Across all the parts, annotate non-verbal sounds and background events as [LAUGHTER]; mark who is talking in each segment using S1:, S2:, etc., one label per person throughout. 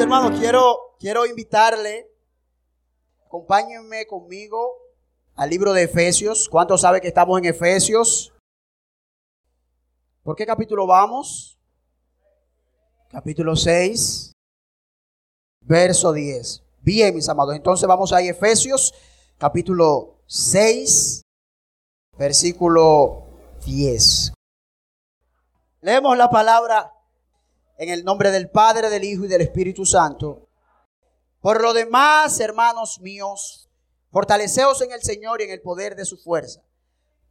S1: hermanos, quiero, quiero invitarle, acompáñenme conmigo al libro de Efesios. ¿Cuántos saben que estamos en Efesios? ¿Por qué capítulo vamos? Capítulo 6, verso 10. Bien, mis amados, entonces vamos a Efesios, capítulo 6, versículo 10. Leemos la palabra en el nombre del Padre, del Hijo y del Espíritu Santo. Por lo demás, hermanos míos, fortaleceos en el Señor y en el poder de su fuerza,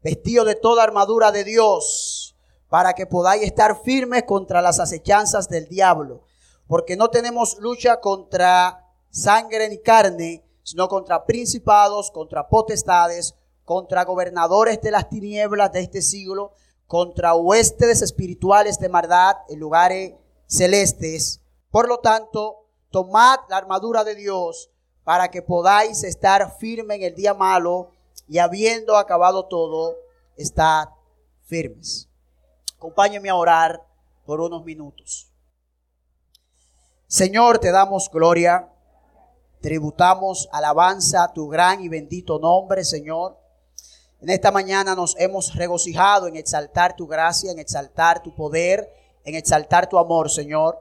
S1: vestido de toda armadura de Dios, para que podáis estar firmes contra las acechanzas del diablo, porque no tenemos lucha contra sangre ni carne, sino contra principados, contra potestades, contra gobernadores de las tinieblas de este siglo, contra huestes espirituales de maldad en lugares celestes. Por lo tanto, tomad la armadura de Dios para que podáis estar firme en el día malo y habiendo acabado todo, estad firmes. Acompáñenme a orar por unos minutos. Señor, te damos gloria, tributamos alabanza a tu gran y bendito nombre, Señor. En esta mañana nos hemos regocijado en exaltar tu gracia, en exaltar tu poder en exaltar tu amor, Señor.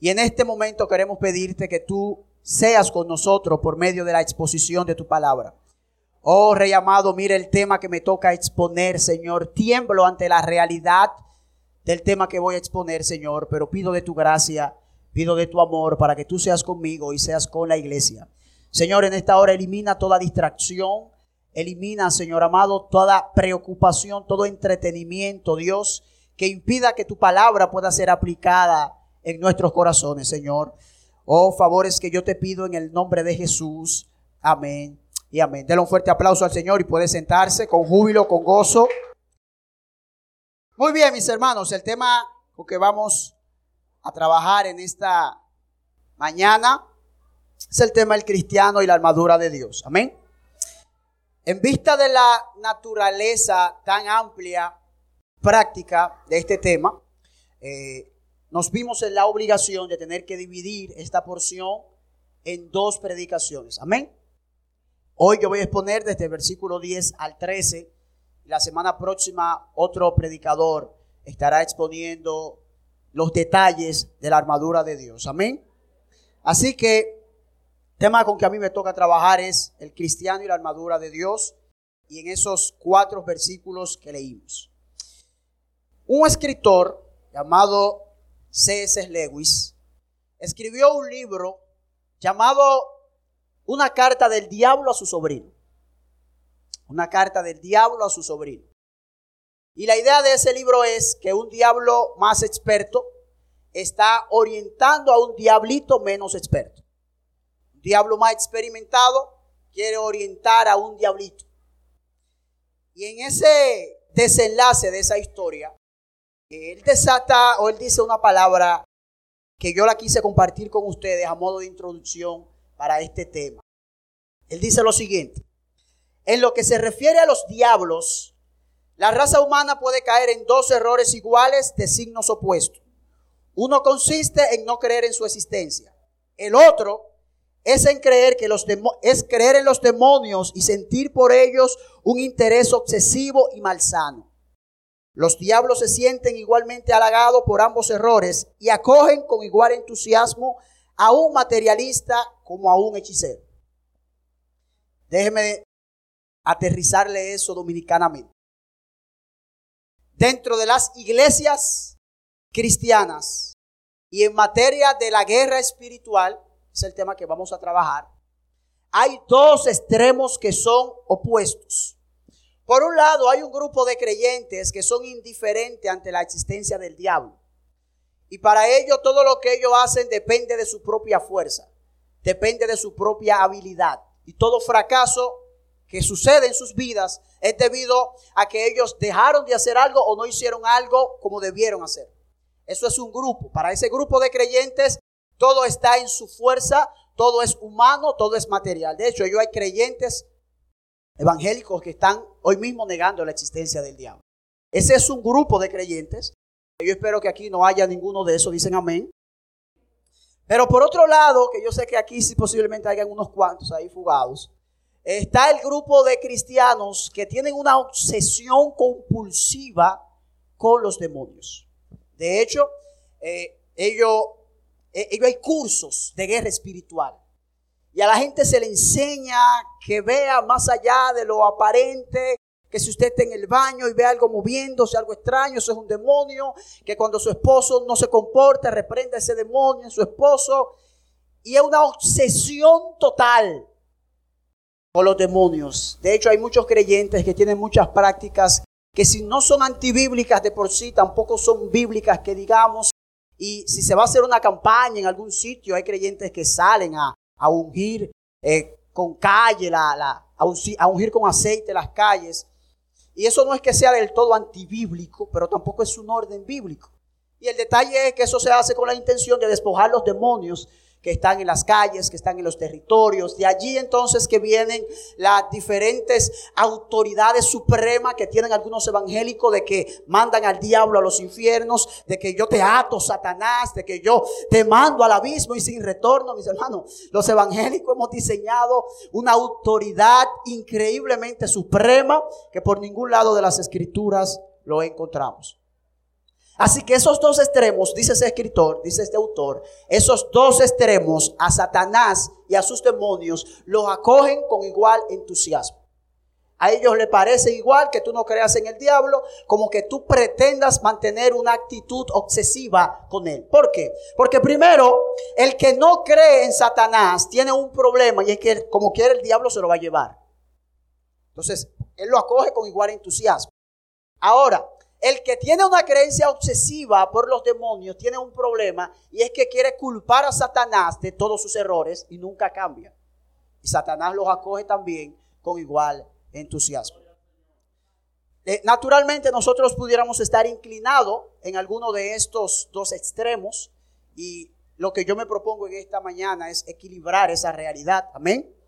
S1: Y en este momento queremos pedirte que tú seas con nosotros por medio de la exposición de tu palabra. Oh Rey amado, mira el tema que me toca exponer, Señor. Tiemblo ante la realidad del tema que voy a exponer, Señor, pero pido de tu gracia, pido de tu amor para que tú seas conmigo y seas con la iglesia. Señor, en esta hora elimina toda distracción, elimina, Señor amado, toda preocupación, todo entretenimiento, Dios que impida que tu palabra pueda ser aplicada en nuestros corazones, Señor. Oh, favores que yo te pido en el nombre de Jesús. Amén y amén. Denle un fuerte aplauso al Señor y puede sentarse con júbilo, con gozo. Muy bien, mis hermanos, el tema con que vamos a trabajar en esta mañana es el tema del cristiano y la armadura de Dios. Amén. En vista de la naturaleza tan amplia práctica de este tema, eh, nos vimos en la obligación de tener que dividir esta porción en dos predicaciones. Amén. Hoy yo voy a exponer desde el versículo 10 al 13. La semana próxima otro predicador estará exponiendo los detalles de la armadura de Dios. Amén. Así que tema con que a mí me toca trabajar es el cristiano y la armadura de Dios y en esos cuatro versículos que leímos. Un escritor llamado C.S. Lewis escribió un libro llamado Una carta del diablo a su sobrino. Una carta del diablo a su sobrino. Y la idea de ese libro es que un diablo más experto está orientando a un diablito menos experto. Un diablo más experimentado quiere orientar a un diablito. Y en ese desenlace de esa historia, él desata o él dice una palabra que yo la quise compartir con ustedes a modo de introducción para este tema. Él dice lo siguiente, en lo que se refiere a los diablos, la raza humana puede caer en dos errores iguales de signos opuestos. Uno consiste en no creer en su existencia. El otro es en creer que los es creer en los demonios y sentir por ellos un interés obsesivo y malsano. Los diablos se sienten igualmente halagados por ambos errores y acogen con igual entusiasmo a un materialista como a un hechicero. Déjeme aterrizarle eso dominicanamente. Dentro de las iglesias cristianas y en materia de la guerra espiritual, es el tema que vamos a trabajar, hay dos extremos que son opuestos. Por un lado, hay un grupo de creyentes que son indiferentes ante la existencia del diablo. Y para ello todo lo que ellos hacen depende de su propia fuerza, depende de su propia habilidad. Y todo fracaso que sucede en sus vidas es debido a que ellos dejaron de hacer algo o no hicieron algo como debieron hacer. Eso es un grupo. Para ese grupo de creyentes todo está en su fuerza, todo es humano, todo es material. De hecho, yo hay creyentes evangélicos que están hoy mismo negando la existencia del diablo. Ese es un grupo de creyentes. Yo espero que aquí no haya ninguno de esos, dicen amén. Pero por otro lado, que yo sé que aquí sí posiblemente hayan unos cuantos ahí fugados, está el grupo de cristianos que tienen una obsesión compulsiva con los demonios. De hecho, eh, ellos, eh, ellos hay cursos de guerra espiritual. Y a la gente se le enseña que vea más allá de lo aparente, que si usted está en el baño y ve algo moviéndose, algo extraño, eso es un demonio, que cuando su esposo no se comporta, reprenda ese demonio en su esposo. Y es una obsesión total con los demonios. De hecho, hay muchos creyentes que tienen muchas prácticas que si no son antibíblicas de por sí, tampoco son bíblicas que digamos. Y si se va a hacer una campaña en algún sitio, hay creyentes que salen a, ungir eh, con calle, la, la, a ungir con aceite las calles. Y eso no es que sea del todo antibíblico, pero tampoco es un orden bíblico. Y el detalle es que eso se hace con la intención de despojar los demonios que están en las calles, que están en los territorios. De allí entonces que vienen las diferentes autoridades supremas que tienen algunos evangélicos de que mandan al diablo a los infiernos, de que yo te ato, Satanás, de que yo te mando al abismo y sin retorno, mis hermanos. Los evangélicos hemos diseñado una autoridad increíblemente suprema que por ningún lado de las escrituras lo encontramos. Así que esos dos extremos, dice ese escritor, dice este autor, esos dos extremos a Satanás y a sus demonios los acogen con igual entusiasmo. A ellos les parece igual que tú no creas en el diablo, como que tú pretendas mantener una actitud obsesiva con él. ¿Por qué? Porque primero, el que no cree en Satanás tiene un problema y es que como quiere el diablo se lo va a llevar. Entonces, él lo acoge con igual entusiasmo. Ahora, el que tiene una creencia obsesiva por los demonios tiene un problema y es que quiere culpar a Satanás de todos sus errores y nunca cambia. Y Satanás los acoge también con igual entusiasmo. Eh, naturalmente nosotros pudiéramos estar inclinados en alguno de estos dos extremos y lo que yo me propongo en esta mañana es equilibrar esa realidad. Amén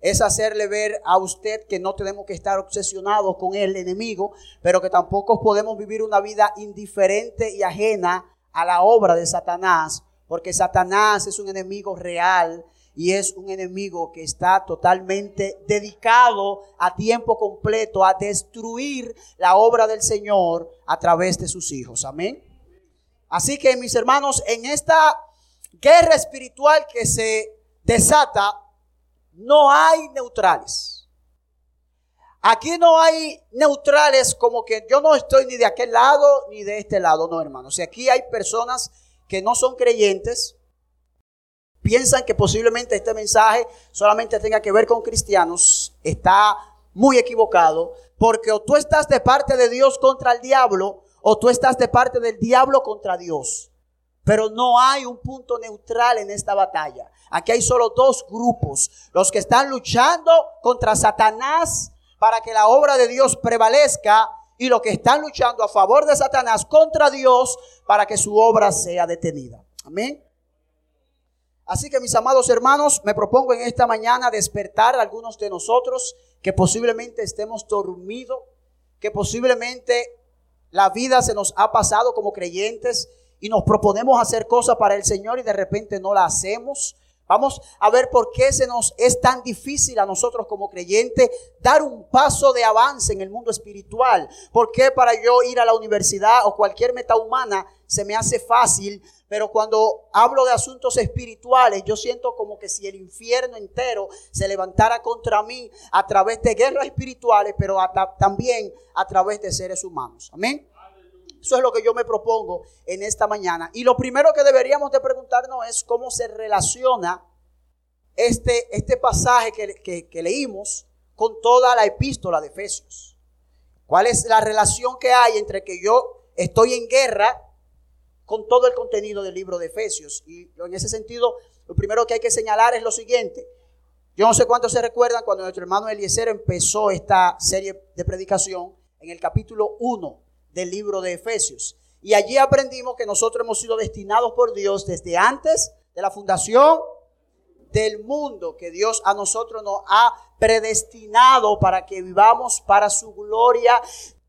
S1: es hacerle ver a usted que no tenemos que estar obsesionados con el enemigo, pero que tampoco podemos vivir una vida indiferente y ajena a la obra de Satanás, porque Satanás es un enemigo real y es un enemigo que está totalmente dedicado a tiempo completo a destruir la obra del Señor a través de sus hijos. Amén. Así que mis hermanos, en esta guerra espiritual que se desata, no hay neutrales. Aquí no hay neutrales como que yo no estoy ni de aquel lado ni de este lado, no hermanos. Si aquí hay personas que no son creyentes, piensan que posiblemente este mensaje solamente tenga que ver con cristianos, está muy equivocado, porque o tú estás de parte de Dios contra el diablo, o tú estás de parte del diablo contra Dios. Pero no hay un punto neutral en esta batalla. Aquí hay solo dos grupos. Los que están luchando contra Satanás para que la obra de Dios prevalezca y los que están luchando a favor de Satanás contra Dios para que su obra sea detenida. Amén. Así que mis amados hermanos, me propongo en esta mañana despertar a algunos de nosotros que posiblemente estemos dormidos, que posiblemente la vida se nos ha pasado como creyentes y nos proponemos hacer cosas para el Señor y de repente no la hacemos. Vamos a ver por qué se nos es tan difícil a nosotros como creyentes dar un paso de avance en el mundo espiritual. ¿Por qué para yo ir a la universidad o cualquier meta humana se me hace fácil? Pero cuando hablo de asuntos espirituales, yo siento como que si el infierno entero se levantara contra mí a través de guerras espirituales, pero también a través de seres humanos. Amén. Eso es lo que yo me propongo en esta mañana. Y lo primero que deberíamos de preguntarnos es cómo se relaciona este, este pasaje que, que leímos con toda la epístola de Efesios. ¿Cuál es la relación que hay entre que yo estoy en guerra con todo el contenido del libro de Efesios? Y en ese sentido, lo primero que hay que señalar es lo siguiente. Yo no sé cuántos se recuerdan cuando nuestro hermano Eliezer empezó esta serie de predicación en el capítulo 1 del libro de Efesios. Y allí aprendimos que nosotros hemos sido destinados por Dios desde antes de la fundación del mundo, que Dios a nosotros nos ha predestinado para que vivamos para su gloria,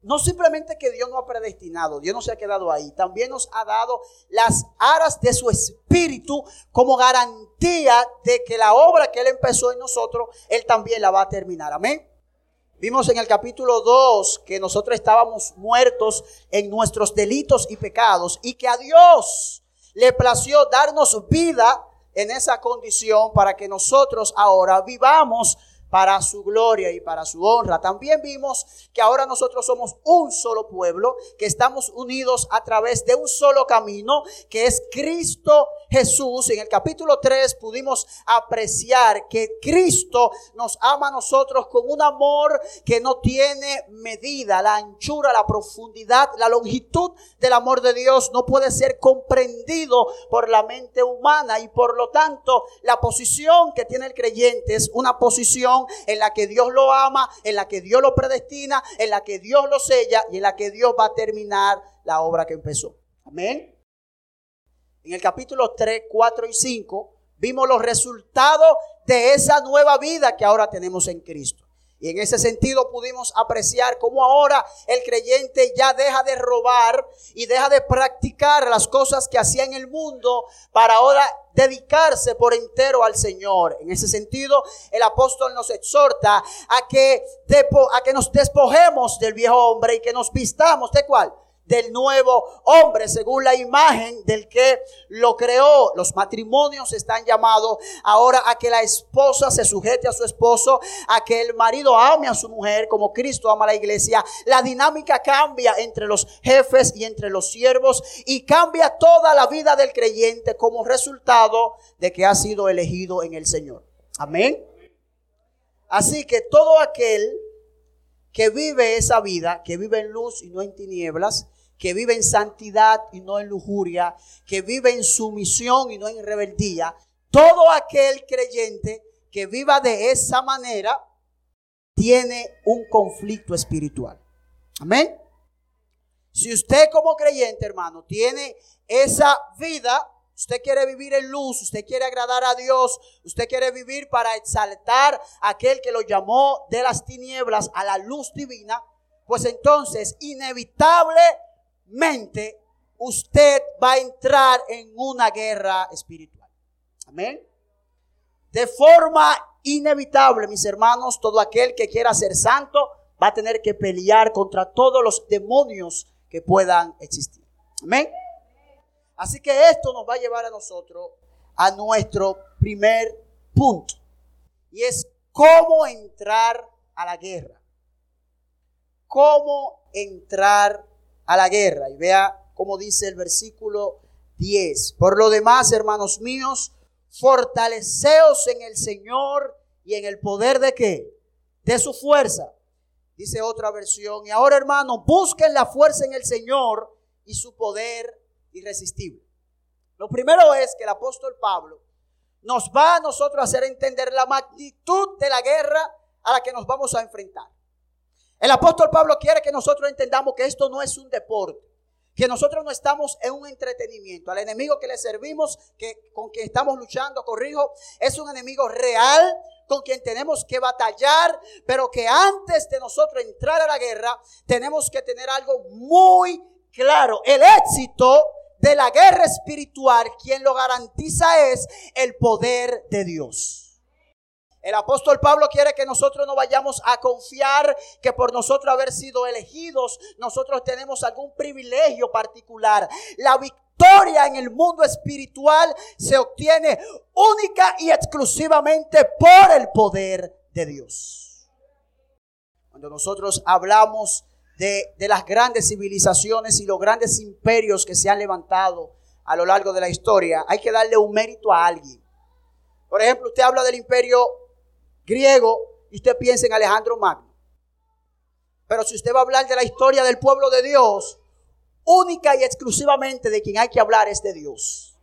S1: no simplemente que Dios no ha predestinado, Dios no se ha quedado ahí, también nos ha dado las aras de su espíritu como garantía de que la obra que Él empezó en nosotros, Él también la va a terminar. Amén. Vimos en el capítulo 2 que nosotros estábamos muertos en nuestros delitos y pecados y que a Dios le plació darnos vida en esa condición para que nosotros ahora vivamos para su gloria y para su honra. También vimos que ahora nosotros somos un solo pueblo, que estamos unidos a través de un solo camino, que es Cristo Jesús. En el capítulo 3 pudimos apreciar que Cristo nos ama a nosotros con un amor que no tiene medida. La anchura, la profundidad, la longitud del amor de Dios no puede ser comprendido por la mente humana y por lo tanto la posición que tiene el creyente es una posición en la que Dios lo ama, en la que Dios lo predestina, en la que Dios lo sella y en la que Dios va a terminar la obra que empezó. Amén. En el capítulo 3, 4 y 5 vimos los resultados de esa nueva vida que ahora tenemos en Cristo. Y en ese sentido pudimos apreciar cómo ahora el creyente ya deja de robar y deja de practicar las cosas que hacía en el mundo para ahora dedicarse por entero al Señor. En ese sentido, el apóstol nos exhorta a que, a que nos despojemos del viejo hombre y que nos vistamos de cuál? Del nuevo hombre, según la imagen del que lo creó. Los matrimonios están llamados ahora a que la esposa se sujete a su esposo, a que el marido ame a su mujer como Cristo ama a la iglesia. La dinámica cambia entre los jefes y entre los siervos y cambia toda la vida del creyente como resultado de que ha sido elegido en el Señor. Amén. Así que todo aquel que vive esa vida, que vive en luz y no en tinieblas, que vive en santidad y no en lujuria, que vive en sumisión y no en rebeldía, todo aquel creyente que viva de esa manera tiene un conflicto espiritual. Amén. Si usted como creyente, hermano, tiene esa vida, usted quiere vivir en luz, usted quiere agradar a Dios, usted quiere vivir para exaltar a aquel que lo llamó de las tinieblas a la luz divina, pues entonces inevitable mente usted va a entrar en una guerra espiritual. Amén. De forma inevitable, mis hermanos, todo aquel que quiera ser santo va a tener que pelear contra todos los demonios que puedan existir. Amén. Así que esto nos va a llevar a nosotros a nuestro primer punto. Y es cómo entrar a la guerra. Cómo entrar a la guerra. Y vea cómo dice el versículo 10. Por lo demás, hermanos míos, fortaleceos en el Señor y en el poder de qué? De su fuerza. Dice otra versión. Y ahora, hermanos, busquen la fuerza en el Señor y su poder irresistible. Lo primero es que el apóstol Pablo nos va a nosotros a hacer entender la magnitud de la guerra a la que nos vamos a enfrentar. El apóstol Pablo quiere que nosotros entendamos que esto no es un deporte, que nosotros no estamos en un entretenimiento. Al enemigo que le servimos, que con quien estamos luchando, corrijo, es un enemigo real con quien tenemos que batallar, pero que antes de nosotros entrar a la guerra, tenemos que tener algo muy claro. El éxito de la guerra espiritual, quien lo garantiza es el poder de Dios. El apóstol Pablo quiere que nosotros no vayamos a confiar que por nosotros haber sido elegidos, nosotros tenemos algún privilegio particular. La victoria en el mundo espiritual se obtiene única y exclusivamente por el poder de Dios. Cuando nosotros hablamos de, las grandes civilizaciones y los grandes imperios que se han levantado a lo largo de la historia, hay que darle un mérito a alguien. Por ejemplo, usted habla del imperio griego y usted piensa en Alejandro Magno. Pero si usted va a hablar de la historia del pueblo de Dios, única y exclusivamente de quien hay que hablar es de Dios.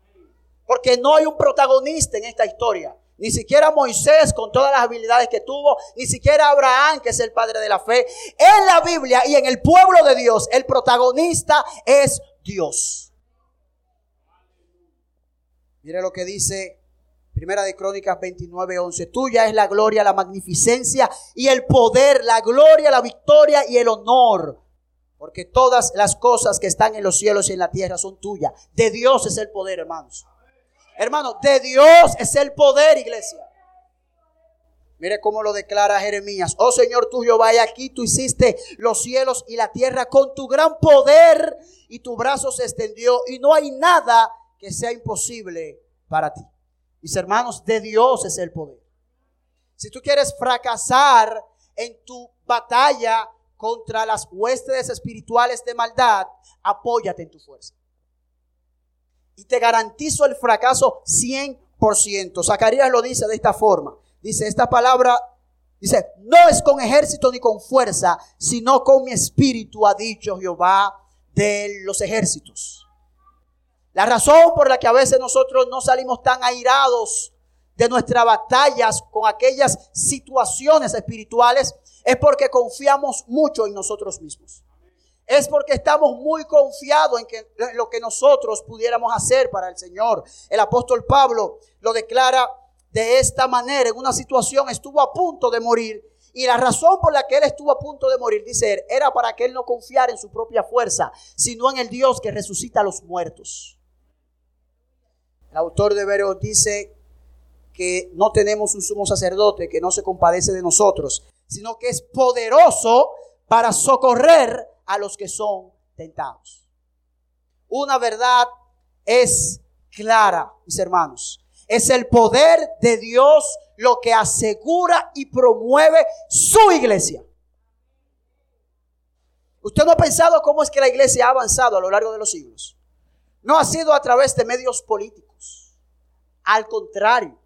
S1: Porque no hay un protagonista en esta historia. Ni siquiera Moisés con todas las habilidades que tuvo, ni siquiera Abraham, que es el padre de la fe. En la Biblia y en el pueblo de Dios, el protagonista es Dios. Mire lo que dice Primera de Crónicas 29, 11. Tuya es la gloria, la magnificencia y el poder, la gloria, la victoria y el honor Porque todas las cosas que están en los cielos y en la tierra son tuyas. De Dios es el poder, hermanos. Hermano, de Dios es el poder, iglesia. Mire cómo lo declara Jeremías. Oh Señor tuyo, vaya aquí, tú hiciste los cielos y la tierra con tu gran poder y tu brazo se extendió y no hay nada que sea imposible para ti. Mis hermanos, de Dios es el poder. Si tú quieres fracasar en tu batalla contra las huestes espirituales de maldad, apóyate en tu fuerza. Y te garantizo el fracaso 100%. Zacarías lo dice de esta forma. Dice, esta palabra, dice, no es con ejército ni con fuerza, sino con mi espíritu, ha dicho Jehová de los ejércitos. La razón por la que a veces nosotros no salimos tan airados de nuestras batallas con aquellas situaciones espirituales es porque confiamos mucho en nosotros mismos. Es porque estamos muy confiados en, lo que nosotros pudiéramos hacer para el Señor. El apóstol Pablo lo declara de esta manera. En una situación estuvo a punto de morir. Y la razón por la que él estuvo a punto de morir, dice él, era para que él no confiara en su propia fuerza, sino en el Dios que resucita a los muertos. El autor de Hebreos dice que no tenemos un sumo sacerdote que no se compadece de nosotros, sino que es poderoso para socorrer a los que son tentados. Una verdad es clara, mis hermanos. Es el poder de Dios lo que asegura y promueve su iglesia. Usted no ha pensado cómo es que la iglesia ha avanzado a lo largo de los siglos. No ha sido a través de medios políticos. Al contrario,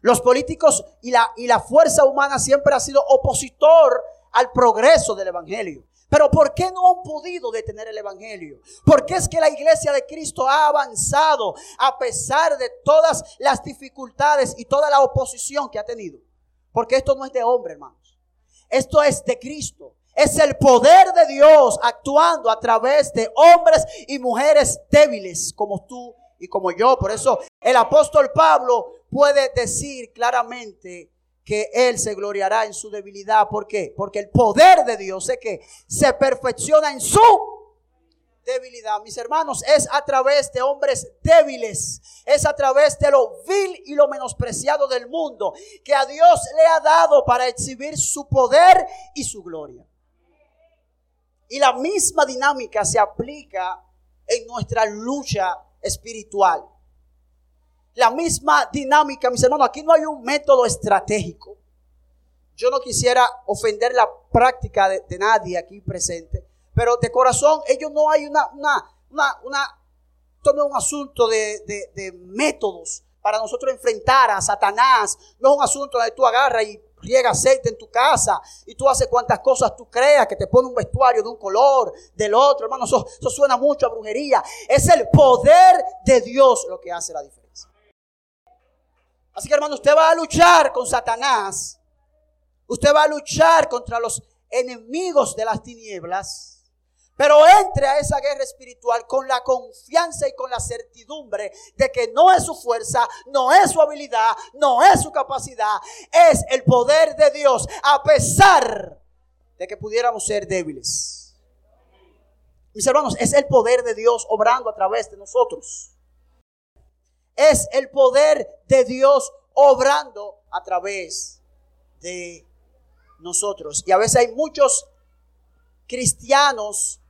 S1: los políticos y la, y la fuerza humana siempre ha sido opositor al progreso del Evangelio. Pero ¿por qué no han podido detener el Evangelio? ¿Por qué es que la iglesia de Cristo ha avanzado a pesar de todas las dificultades y toda la oposición que ha tenido? Porque esto no es de hombre, hermanos. Esto es de Cristo. Es el poder de Dios actuando a través de hombres y mujeres débiles como tú y como yo. Por eso el apóstol Pablo puede decir claramente que Él se gloriará en su debilidad. ¿Por qué? Porque el poder de Dios es que se perfecciona en su debilidad. Mis hermanos, es a través de hombres débiles, es a través de lo vil y lo menospreciado del mundo que a Dios le ha dado para exhibir su poder y su gloria. Y la misma dinámica se aplica en nuestra lucha espiritual la misma dinámica, mis hermanos. Aquí no hay un método estratégico. Yo no quisiera ofender la práctica de, nadie aquí presente, pero de corazón, ellos no hay una, una, una, una esto no es un asunto de, de, métodos para nosotros enfrentar a Satanás. No es un asunto de tú agarras y riega aceite en tu casa y tú haces cuantas cosas tú creas, que te pone un vestuario de un color, del otro, hermano, eso, eso suena mucho a brujería. Es el poder de Dios lo que hace la diferencia. Así que hermano, usted va a luchar con Satanás. Usted va a luchar contra los enemigos de las tinieblas. Pero entre a esa guerra espiritual con la confianza y con la certidumbre de que no es su fuerza, no es su habilidad, no es su capacidad, es el poder de Dios, a pesar de que pudiéramos ser débiles. Mis hermanos, es el poder de Dios obrando a través de nosotros es el poder de Dios obrando a través de nosotros. Y a veces hay muchos cristianos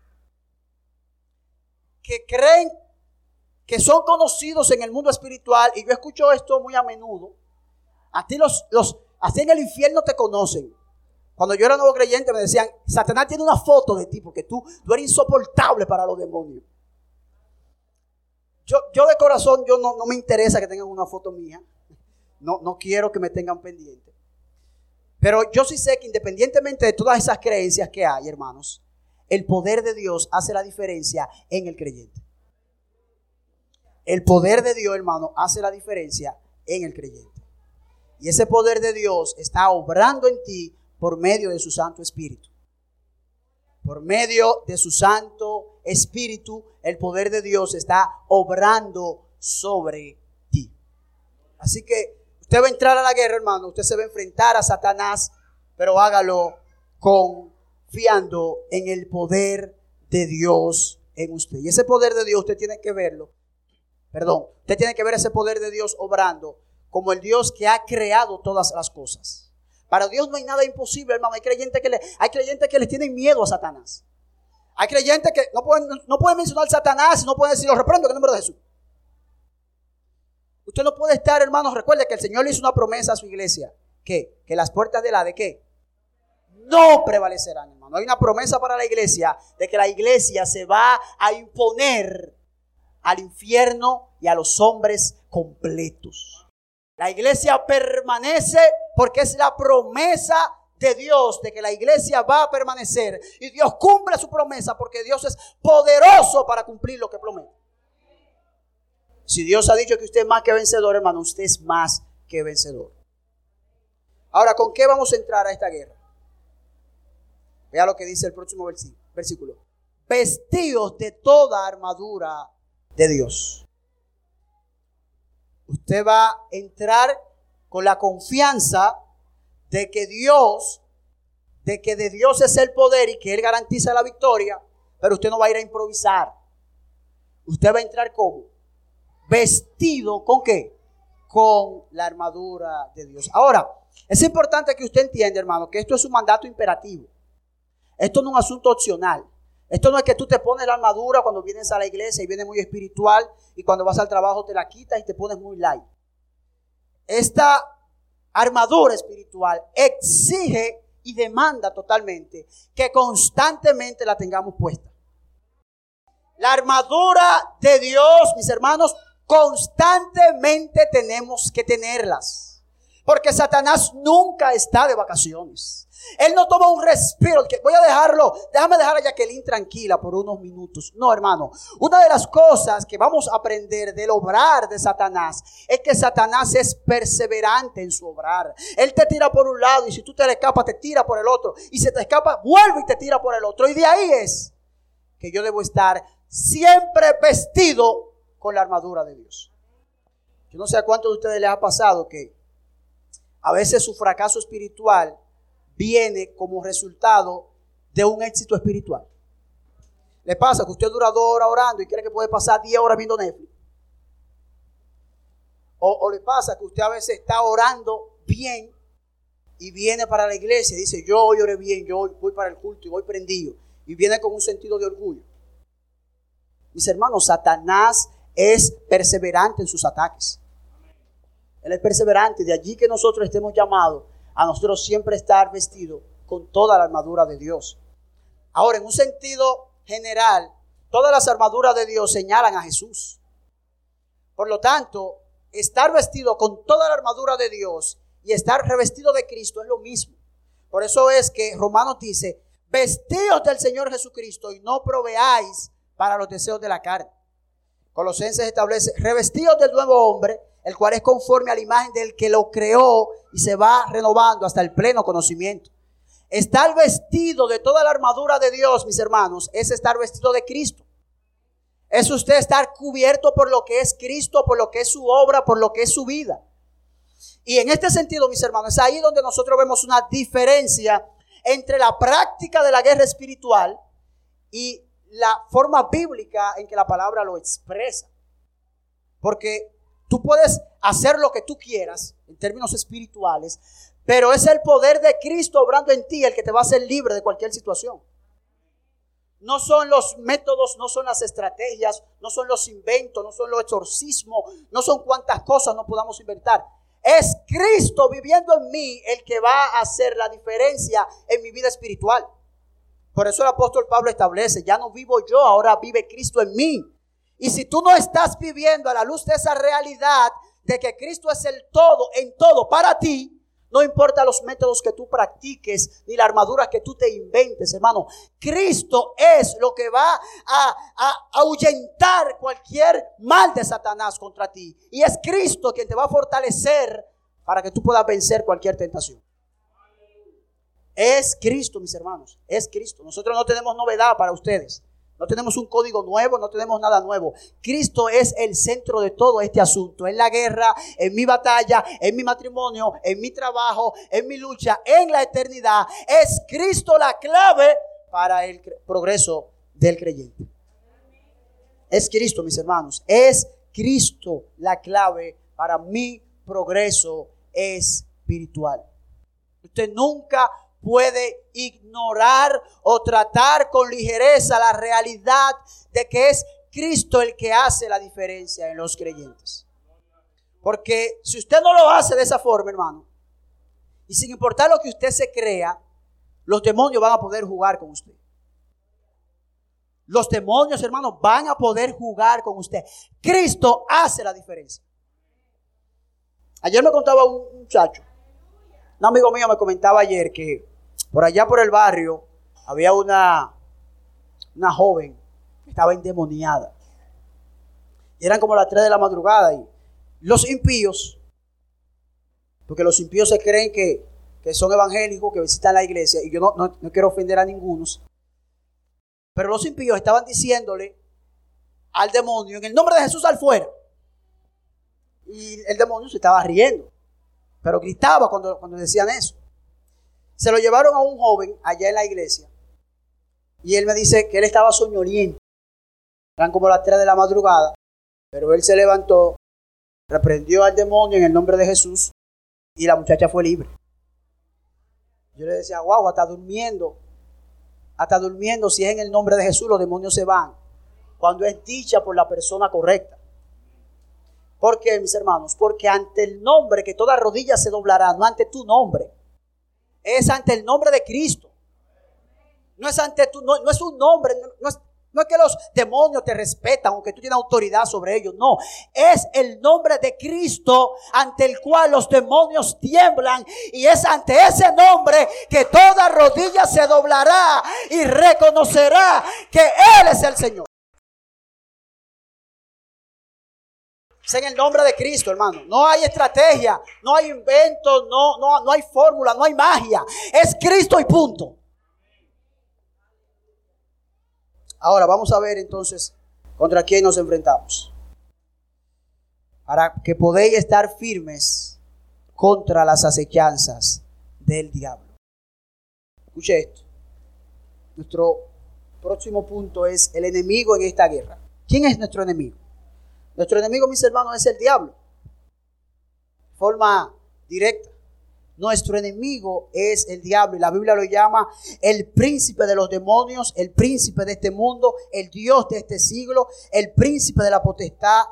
S1: que creen que son conocidos en el mundo espiritual, y yo escucho esto muy a menudo. A ti los, los, así en el infierno te conocen. Cuando yo era nuevo creyente me decían, Satanás tiene una foto de ti porque tú, eres insoportable para los demonios. Yo, yo de corazón, yo no, no, me interesa que tengan una foto mía. No, no quiero que me tengan pendiente. Pero yo sí sé que independientemente de todas esas creencias que hay, hermanos, el poder de Dios hace la diferencia en el creyente. El poder de Dios, hermano, hace la diferencia en el creyente. Y ese poder de Dios está obrando en ti por medio de su Santo Espíritu. Por medio de su Santo Espíritu, el poder de Dios está obrando sobre ti. Así que usted va a entrar a la guerra, hermano. Usted se va a enfrentar a Satanás, pero hágalo confiando en el poder de Dios en usted. Y ese poder de Dios usted tiene que verlo. Perdón, usted tiene que ver ese poder de Dios obrando como el Dios que ha creado todas las cosas. Para Dios no hay nada imposible, hermano. Hay creyentes que le, hay creyentes que les tienen miedo a Satanás. Hay creyentes que no pueden, no pueden mencionar Satanás, no pueden decir, lo reprendo en el nombre de Jesús. Usted no puede estar, hermanos, recuerde que el Señor le hizo una promesa a su iglesia. ¿Qué? Que las puertas de la de qué? No prevalecerán, hermano. Hay una promesa para la iglesia de que la iglesia se va a imponer al infierno y a los hombres completos. La iglesia permanece porque es la promesa de Dios de que la iglesia va a permanecer. Y Dios cumple su promesa porque Dios es poderoso para cumplir lo que promete. Si Dios ha dicho que usted es más que vencedor, hermano, usted es más que vencedor. Ahora, ¿con qué vamos a entrar a esta guerra? Vea lo que dice el próximo versículo. Vestidos de toda armadura de Dios. Usted va a entrar con la confianza de que Dios, de que de Dios es el poder y que Él garantiza la victoria, pero usted no va a ir a improvisar. Usted va a entrar como vestido con qué? Con la armadura de Dios. Ahora, es importante que usted entienda, hermano, que esto es un mandato imperativo. Esto no es un asunto opcional. Esto no es que tú te pones la armadura cuando vienes a la iglesia y vienes muy espiritual y cuando vas al trabajo te la quitas y te pones muy light. Esta armadura espiritual exige y demanda totalmente que constantemente la tengamos puesta. La armadura de Dios, mis hermanos, Constantemente tenemos que tenerlas. Porque Satanás nunca está de vacaciones. Él no toma un respiro. Voy a dejarlo, déjame dejar a Jacqueline tranquila por unos minutos. No, hermano. Una de las cosas que vamos a aprender del obrar de Satanás es que Satanás es perseverante en su obrar. Él te tira por un lado y si tú te le escapas, te tira por el otro. Y si te escapa, vuelve y te tira por el otro. Y de ahí es que yo debo estar siempre vestido con la armadura de Dios. Yo no sé a cuántos de ustedes les ha pasado que a veces su fracaso espiritual viene como resultado de un éxito espiritual. Le pasa que usted dura dos horas orando y cree que puede pasar diez horas viendo Netflix. O, o, le pasa que usted a veces está orando bien y viene para la iglesia y dice, yo hoy oré bien, yo voy para el culto y voy prendido. Y viene con un sentido de orgullo. Mis hermanos, Satanás es perseverante en sus ataques. Él es perseverante. De allí que nosotros estemos llamados a nosotros siempre estar vestidos con toda la armadura de Dios. Ahora, en un sentido general, todas las armaduras de Dios señalan a Jesús. Por lo tanto, estar vestido con toda la armadura de Dios y estar revestido de Cristo es lo mismo. Por eso es que Romanos dice, vestidos del Señor Jesucristo y no proveáis para los deseos de la carne. Colosenses establece, revestidos del nuevo hombre, el cual es conforme a la imagen del que lo creó y se va renovando hasta el pleno conocimiento. Estar vestido de toda la armadura de Dios, mis hermanos, es estar vestido de Cristo. Es usted estar cubierto por lo que es Cristo, por lo que es su obra, por lo que es su vida. Y en este sentido, mis hermanos, es ahí donde nosotros vemos una diferencia entre la práctica de la guerra espiritual y la forma bíblica en que la palabra lo expresa. Porque tú puedes hacer lo que tú quieras en términos espirituales, pero es el poder de Cristo obrando en ti el que te va a hacer libre de cualquier situación. No son los métodos, no son las estrategias, no son los inventos, no son los exorcismos, no son cuantas cosas no podamos inventar. Es Cristo viviendo en mí el que va a hacer la diferencia en mi vida espiritual. Por eso el apóstol Pablo establece, ya no vivo yo, ahora vive Cristo en mí. Y si tú no estás viviendo a la luz de esa realidad de que Cristo es el todo, en todo para ti, no importa los métodos que tú practiques ni la armadura que tú te inventes, hermano. Cristo es lo que va a, a, ahuyentar cualquier mal de Satanás contra ti. Y es Cristo quien te va a fortalecer para que tú puedas vencer cualquier tentación. Es Cristo, mis hermanos. Es Cristo. Nosotros no tenemos novedad para ustedes. No tenemos un código nuevo, no tenemos nada nuevo. Cristo es el centro de todo este asunto. En la guerra, en mi batalla, en mi matrimonio, en mi trabajo, en mi lucha, en la eternidad. Es Cristo la clave para el progreso del creyente. Es Cristo, mis hermanos. Es Cristo la clave para mi progreso espiritual. Usted nunca puede ignorar o tratar con ligereza la realidad de que es Cristo el que hace la diferencia en los creyentes. Porque si usted no lo hace de esa forma, hermano, y sin importar lo que usted se crea, los demonios van a poder jugar con usted. Los demonios, hermanos, van a poder jugar con usted. Cristo hace la diferencia. Ayer me contaba un muchacho, un amigo mío me comentaba ayer que por allá por el barrio había una, una joven que estaba endemoniada. Y eran como las 3 de la madrugada y los impíos, porque los impíos se creen que, son evangélicos, que visitan la iglesia, y yo no, no quiero ofender a ninguno, pero los impíos estaban diciéndole al demonio, en el nombre de Jesús al fuera. Y el demonio se estaba riendo, pero gritaba cuando, cuando decían eso. Se lo llevaron a un joven allá en la iglesia. Y él me dice que él estaba soñoliento. Eran como las 3 de la madrugada. Pero él se levantó, reprendió al demonio en el nombre de Jesús y la muchacha fue libre. Yo le decía, wow, está durmiendo hasta durmiendo, si es en el nombre de Jesús, los demonios se van. Cuando es dicha por la persona correcta. ¿Por qué, mis hermanos? Porque ante el nombre que toda rodilla se doblará, no ante tu nombre, es ante el nombre de Cristo. No es ante tu, no, no es un nombre, no es, no es que los demonios te respetan, aunque tú tienes autoridad sobre ellos. No, es el nombre de Cristo ante el cual los demonios tiemblan. Y es ante ese nombre que toda rodilla se doblará y reconocerá que Él es el Señor. Es en el nombre de Cristo, hermano. No hay estrategia, no hay invento, no, no, no hay fórmula, no hay magia. Es Cristo y punto. Ahora vamos a ver entonces contra quién nos enfrentamos. Para que podéis estar firmes contra las acechanzas del diablo. Escuche esto. Nuestro próximo punto es el enemigo en esta guerra. ¿Quién es nuestro enemigo? Nuestro enemigo, mis hermanos, es el diablo. Forma directa. Nuestro enemigo es el diablo y la Biblia lo llama el príncipe de los demonios, el príncipe de este mundo, el Dios de este siglo, el príncipe de la potestad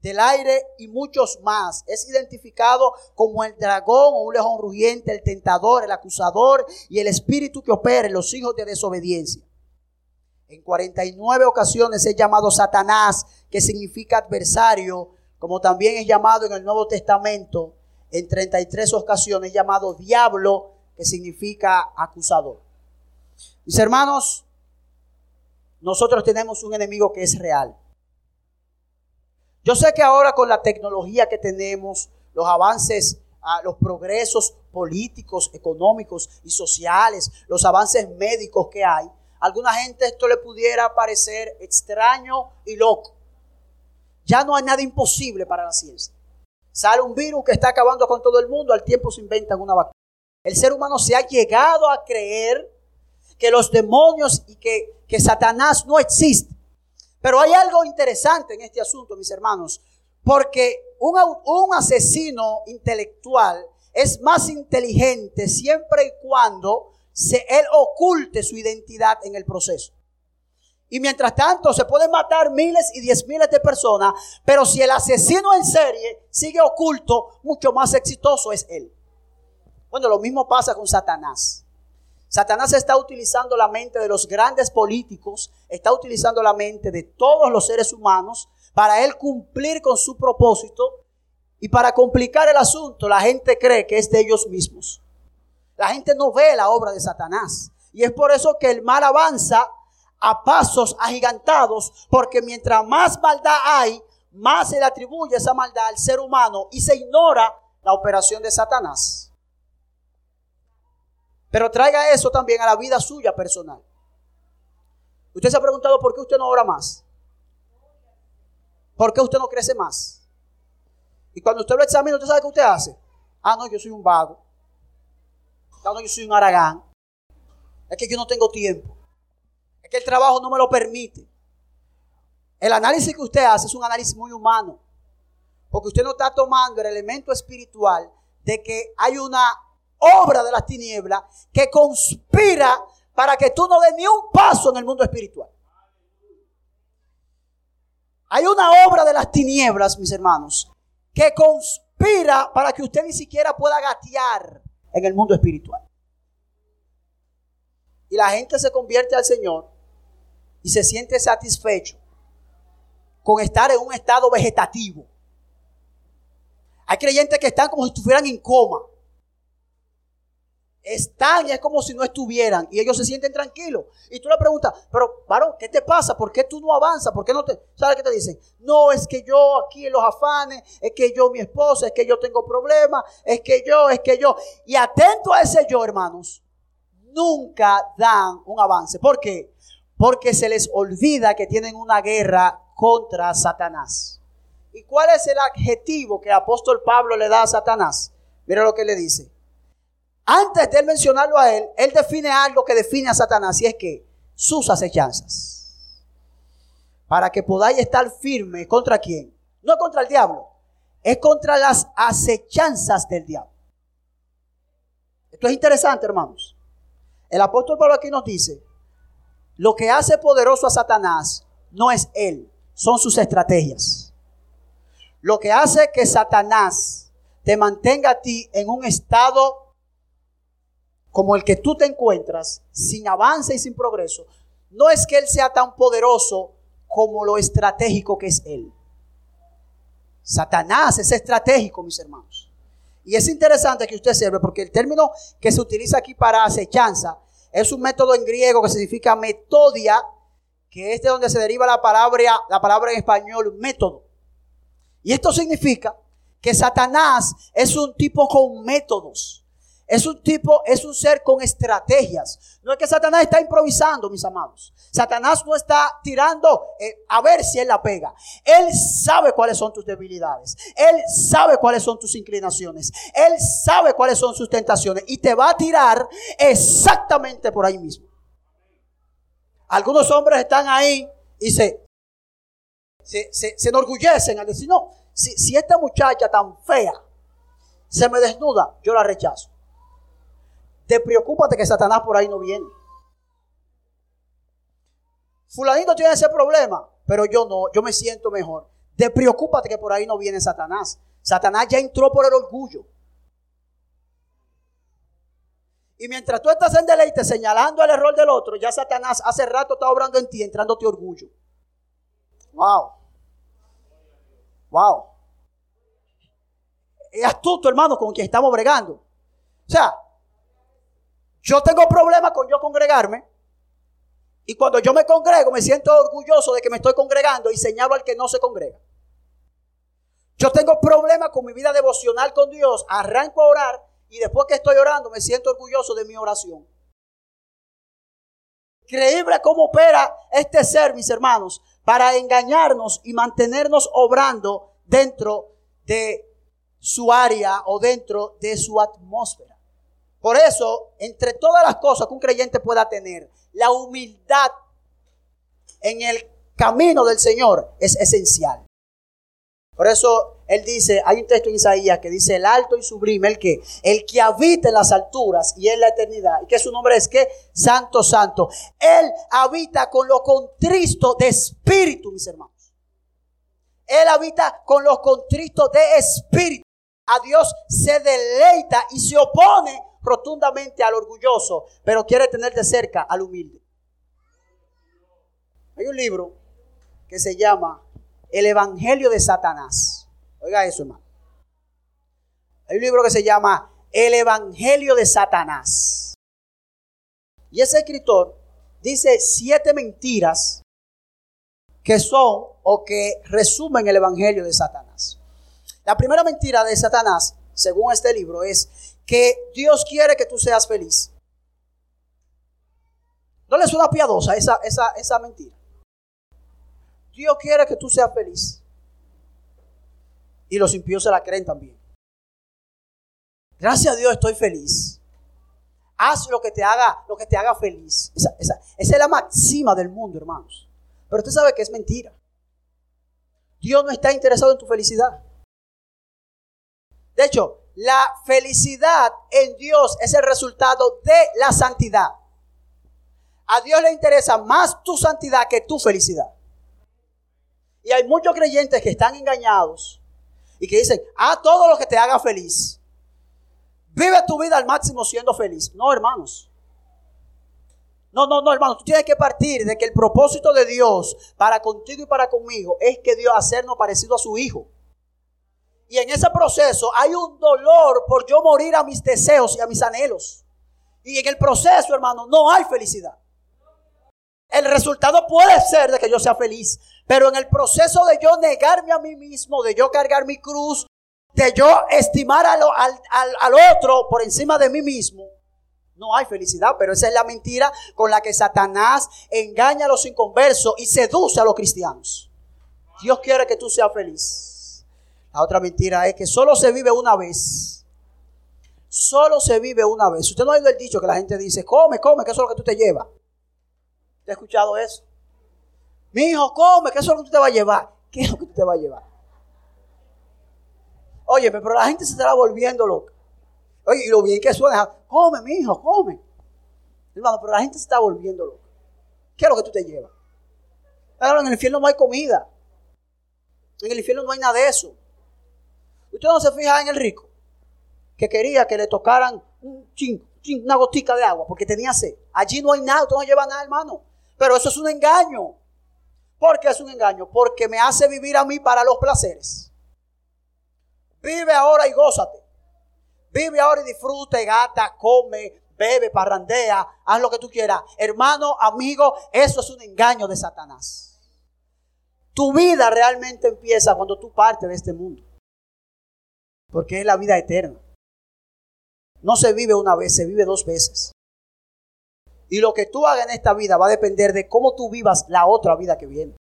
S1: del aire y muchos más. Es identificado como el dragón o un león rugiente, el tentador, el acusador y el espíritu que opera en los hijos de desobediencia. En 49 ocasiones es llamado Satanás, que significa adversario, como también es llamado en el Nuevo Testamento en 33 ocasiones llamado diablo, que significa acusador. Mis hermanos, nosotros tenemos un enemigo que es real. Yo sé que ahora con la tecnología que tenemos, los avances, ah, los progresos políticos, económicos y sociales, los avances médicos que hay, a alguna gente esto le pudiera parecer extraño y loco. Ya no hay nada imposible para la ciencia. Sale un virus que está acabando con todo el mundo, al tiempo se inventan una vacuna. El ser humano se ha llegado a creer que los demonios y que, que Satanás no existen. Pero hay algo interesante en este asunto, mis hermanos, porque un, un asesino intelectual es más inteligente siempre y cuando él oculte su identidad en el proceso. Y mientras tanto se pueden matar miles y diez miles de personas, pero si el asesino en serie sigue oculto, mucho más exitoso es él. Bueno, lo mismo pasa con Satanás. Satanás está utilizando la mente de los grandes políticos, está utilizando la mente de todos los seres humanos para él cumplir con su propósito y para complicar el asunto, la gente cree que es de ellos mismos. La gente no ve la obra de Satanás. Y es por eso que el mal avanza a pasos agigantados, porque mientras más maldad hay, más se le atribuye esa maldad al ser humano y se ignora la operación de Satanás. Pero traiga eso también a la vida suya personal. Usted se ha preguntado por qué usted no ora más. ¿Por qué usted no crece más? Y cuando usted lo examina, ¿usted sabe qué usted hace? Ah, no, yo soy un vago. Ah, no, yo soy un aragán. Es que yo no tengo tiempo. Que el trabajo no me lo permite. El análisis que usted hace es un análisis muy humano. Porque usted no está tomando el elemento espiritual de que hay una obra de las tinieblas que conspira para que tú no des ni un paso en el mundo espiritual. Hay una obra de las tinieblas, mis hermanos, que conspira para que usted ni siquiera pueda gatear en el mundo espiritual. Y la gente se convierte al Señor y se siente satisfecho con estar en un estado vegetativo. Hay creyentes que están como si estuvieran en coma. Están y es como si no estuvieran. Y ellos se sienten tranquilos. Y tú le preguntas, pero varón, ¿qué te pasa? ¿Por qué tú no avanzas? ¿Por qué no te... ¿Sabes qué te dicen? No, es que yo aquí en los afanes, es que yo mi esposa, es que yo tengo problemas, es que yo, es que yo. Y atento a ese yo, hermanos, nunca dan un avance. ¿Por qué? Porque se les olvida que tienen una guerra contra Satanás. ¿Y cuál es el adjetivo que el apóstol Pablo le da a Satanás? Mira lo que le dice. Antes de él mencionarlo a él, él define algo que define a Satanás y es que sus acechanzas. Para que podáis estar firme contra quién? No contra el diablo, es contra las acechanzas del diablo. Esto es interesante, hermanos. El apóstol Pablo aquí nos dice, lo que hace poderoso a Satanás no es él, son sus estrategias. Lo que hace que Satanás te mantenga a ti en un estado como el que tú te encuentras, sin avance y sin progreso, no es que Él sea tan poderoso como lo estratégico que es Él. Satanás es estratégico, mis hermanos. Y es interesante que usted sepa, porque el término que se utiliza aquí para acechanza es un método en griego que significa metodia, que es de donde se deriva la palabra, la palabra en español método. Y esto significa que Satanás es un tipo con métodos. Es un tipo, es un ser con estrategias. No es que Satanás está improvisando, mis amados. Satanás no está tirando eh, a ver si él la pega. Él sabe cuáles son tus debilidades. Él sabe cuáles son tus inclinaciones. Él sabe cuáles son sus tentaciones. Y te va a tirar exactamente por ahí mismo. Algunos hombres están ahí y se, se, enorgullecen al decir, no, si, si esta muchacha tan fea se me desnuda, yo la rechazo. Te preocúpate que Satanás por ahí no viene. Fulanito tiene ese problema, pero yo no, yo me siento mejor. Te preocúpate que por ahí no viene Satanás. Satanás ya entró por el orgullo. Y mientras tú estás en deleite señalando el error del otro, ya Satanás hace rato está obrando en ti, entrándote orgullo. Wow. Wow. Es astuto, hermano, con quien estamos bregando. O sea, yo tengo problemas con yo congregarme. Y cuando yo me congrego, me siento orgulloso de que me estoy congregando y señalo al que no se congrega. Yo tengo problemas con mi vida devocional con Dios, arranco a orar y después que estoy orando me siento orgulloso de mi oración. Increíble cómo opera este ser, mis hermanos para engañarnos y mantenernos obrando dentro de su área o dentro de su atmósfera. Por eso, entre todas las cosas que un creyente pueda tener, la humildad en el camino del Señor es esencial. Por eso él dice, hay un texto en Isaías que dice, el alto y sublime, el que, el que habita en las alturas y en la eternidad, y que su nombre es que, Santo, Santo. Él habita con lo contristo de espíritu, mis hermanos. Él habita con los contristos de espíritu. A Dios se deleita y se opone rotundamente al orgulloso, pero quiere tener de cerca al humilde. Hay un libro que se llama El Evangelio de Satanás. Oiga eso, hermano. Hay un libro que se llama El Evangelio de Satanás. Y ese escritor dice siete mentiras que son o que resumen el Evangelio de Satanás. La primera mentira de Satanás, según este libro, es que Dios quiere que tú seas feliz. ¿No le suena piadosa esa, esa, esa mentira? Dios quiere que tú seas feliz. Y los impíos se la creen también. Gracias a Dios estoy feliz. Haz lo que te haga, lo que te haga feliz. Esa, esa es la máxima del mundo, hermanos. Pero usted sabe que es mentira. Dios no está interesado en tu felicidad. De hecho, la felicidad en Dios es el resultado de la santidad. A Dios le interesa más tu santidad que tu felicidad. Y hay muchos creyentes que están engañados y que dicen, haz todo lo que te haga feliz. Vive tu vida al máximo siendo feliz. No, hermanos. No, no, no, hermanos. Tú tienes que partir de que el propósito de Dios para contigo y para conmigo es que Dios hacernos parecido a su Hijo. Y en ese proceso hay un dolor por yo morir a mis deseos y a mis anhelos. Y en el proceso, hermano, no hay felicidad. El resultado puede ser de que yo sea feliz, pero en el proceso de yo negarme a mí mismo, de yo cargar mi cruz, de yo estimar al, al, otro por encima de mí mismo, no hay felicidad, pero esa es la mentira con la que Satanás engaña a los inconversos y seduce a los cristianos. Dios quiere que tú seas feliz. La otra mentira es que solo se vive una vez. Solo se vive una vez. Usted no ha oído el dicho que la gente dice, come, come, que eso es lo que tú te llevas. ¿Te has escuchado eso? Mi hijo, come, que eso es lo que tú te vas a llevar. ¿Qué es lo que tú te vas a llevar? Oye, pero la gente se estará volviendo loca. Oye, y lo bien que suena, come, mi hijo, come. Hermano, pero la gente se está volviendo loca. ¿Qué es lo que tú te llevas? Ahora, en el infierno no hay comida. En el infierno no hay nada de eso. Usted no se fija en el rico, que quería que le tocaran una gotica de agua, porque tenía sed. Allí no hay nada, usted no lleva nada, hermano. Pero eso es un engaño. ¿Por qué es un engaño? Porque me hace vivir a mí para los placeres. Vive ahora y gózate. Vive ahora y disfrute, gata, come, bebe, parrandea, haz lo que tú quieras. Hermano, amigo, eso es un engaño de Satanás. Tu vida realmente empieza cuando tú partes de este mundo. Porque es la vida eterna. No se vive una vez, se vive dos veces. Y lo que tú hagas en esta vida va a depender de cómo tú vivas la otra vida que viene.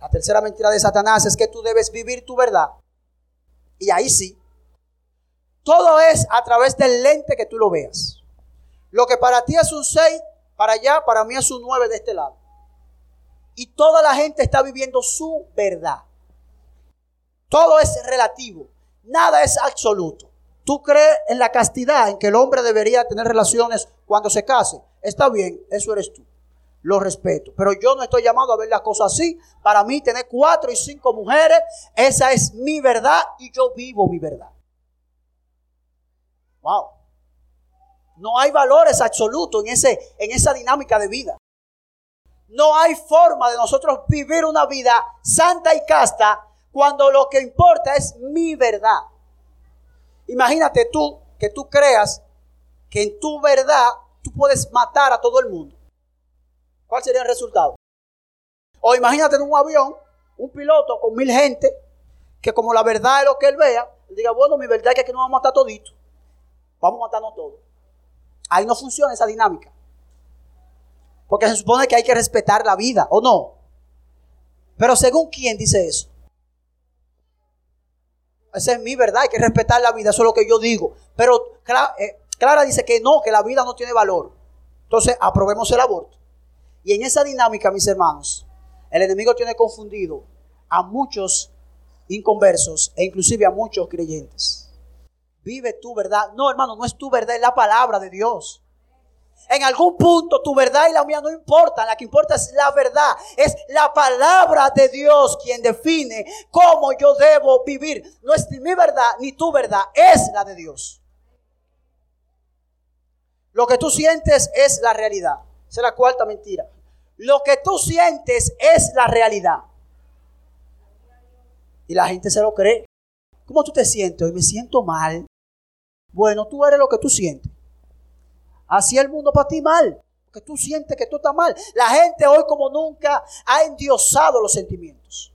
S1: La tercera mentira de Satanás es que tú debes vivir tu verdad. Y ahí sí. Todo es a través del lente que tú lo veas. Lo que para ti es un 6, para allá, para mí es un 9 de este lado. Y toda la gente está viviendo su verdad. Todo es relativo. Nada es absoluto. ¿Tú crees en la castidad, en que el hombre debería tener relaciones cuando se case? Está bien, eso eres tú. Lo respeto. Pero yo no estoy llamado a ver las cosas así. Para mí, tener cuatro y cinco mujeres, esa es mi verdad y yo vivo mi verdad. Wow. No hay valores absolutos en, ese, en esa dinámica de vida. No hay forma de nosotros vivir una vida santa y casta cuando lo que importa es mi verdad. Imagínate tú que tú creas que en tu verdad tú puedes matar a todo el mundo. ¿Cuál sería el resultado? O imagínate en un avión, un piloto con mil gente, que como la verdad es lo que él vea, diga, bueno, mi verdad es que aquí no vamos a matar todito. Vamos a matarnos todos. Ahí no funciona esa dinámica. Porque se supone que hay que respetar la vida, ¿o no? Pero según quién dice eso? Esa es mi verdad, hay que respetar la vida, eso es lo que yo digo. Pero eh, Clara, dice que no, que la vida no tiene valor. Entonces, aprobemos el aborto. Y en esa dinámica, mis hermanos, el enemigo tiene confundido a muchos inconversos e inclusive a muchos creyentes. Vive tu verdad. No, hermano, no es tu verdad, es la palabra de Dios. En algún punto tu verdad y la mía no importan. La que importa es la verdad. Es la palabra de Dios quien define cómo yo debo vivir. No es ni mi verdad ni tu verdad. Es la de Dios. Lo que tú sientes es la realidad. Esa es la cuarta mentira. Lo que tú sientes es la realidad. Y la gente se lo cree. ¿Cómo tú te sientes? Hoy me siento mal. Bueno, tú eres lo que tú sientes. Así el mundo para ti mal. Porque tú sientes que tú estás mal. La gente hoy como nunca ha endiosado los sentimientos.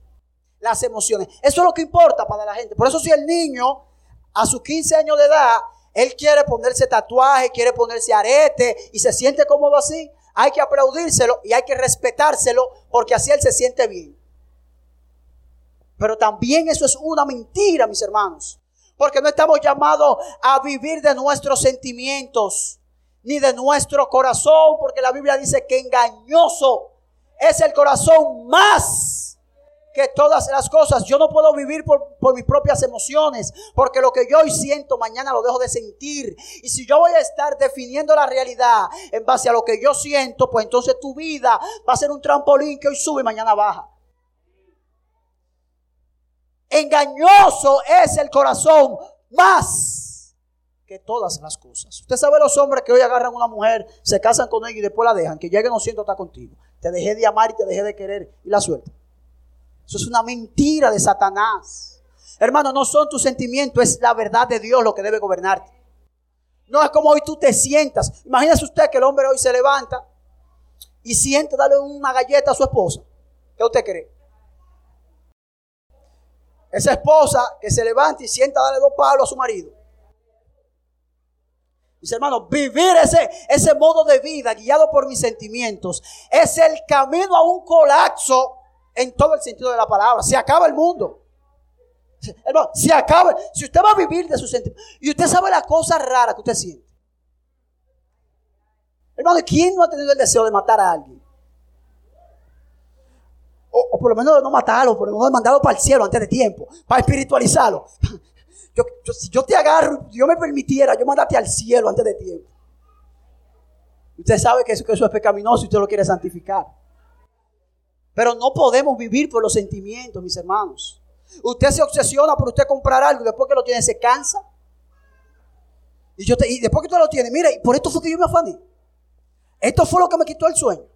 S1: Las emociones. Eso es lo que importa para la gente. Por eso si el niño a sus 15 años de edad, él quiere ponerse tatuaje, quiere ponerse arete y se siente cómodo así, hay que aplaudírselo y hay que respetárselo porque así él se siente bien. Pero también eso es una mentira, mis hermanos. Porque no estamos llamados a vivir de nuestros sentimientos, ni de nuestro corazón, porque la Biblia dice que engañoso es el corazón más que todas las cosas. Yo no puedo vivir por, mis propias emociones, porque lo que yo hoy siento, mañana lo dejo de sentir. Y si yo voy a estar definiendo la realidad en base a lo que yo siento, pues entonces tu vida va a ser un trampolín que hoy sube y mañana baja. Engañoso es el corazón más que todas las cosas. Usted sabe los hombres que hoy agarran a una mujer, se casan con ella y después la dejan, que llegue no siento estar contigo. Te dejé de amar y te dejé de querer y la suelta. Eso es una mentira de Satanás. Hermano, no son tus sentimientos, es la verdad de Dios lo que debe gobernarte. No es como hoy tú te sientas. Imagínese usted que el hombre hoy se levanta y siente darle una galleta a su esposa. ¿Qué usted cree? Esa esposa que se levanta y sienta darle dos palos a su marido. Mis hermanos, vivir ese, ese modo de vida guiado por mis sentimientos es el camino a un colapso en todo el sentido de la palabra. Se acaba el mundo. Hermano, se acaba. Si usted va a vivir de su sentimientos y usted sabe la cosa rara que usted siente. Hermano, ¿quién no ha tenido el deseo de matar a alguien? O, por lo menos de no matarlo, por lo menos de mandarlo para el cielo antes de tiempo, para espiritualizarlo. Yo, si yo te agarro, Dios me permitiera, yo mandarte al cielo antes de tiempo. Usted sabe que eso, que eso es pecaminoso y usted lo quiere santificar. Pero no podemos vivir por los sentimientos, mis hermanos. Usted se obsesiona por usted comprar algo y después que lo tiene se cansa. Y, yo y después que usted lo tiene, mira, por esto fue que yo me afané. Esto fue lo que me quitó el sueño.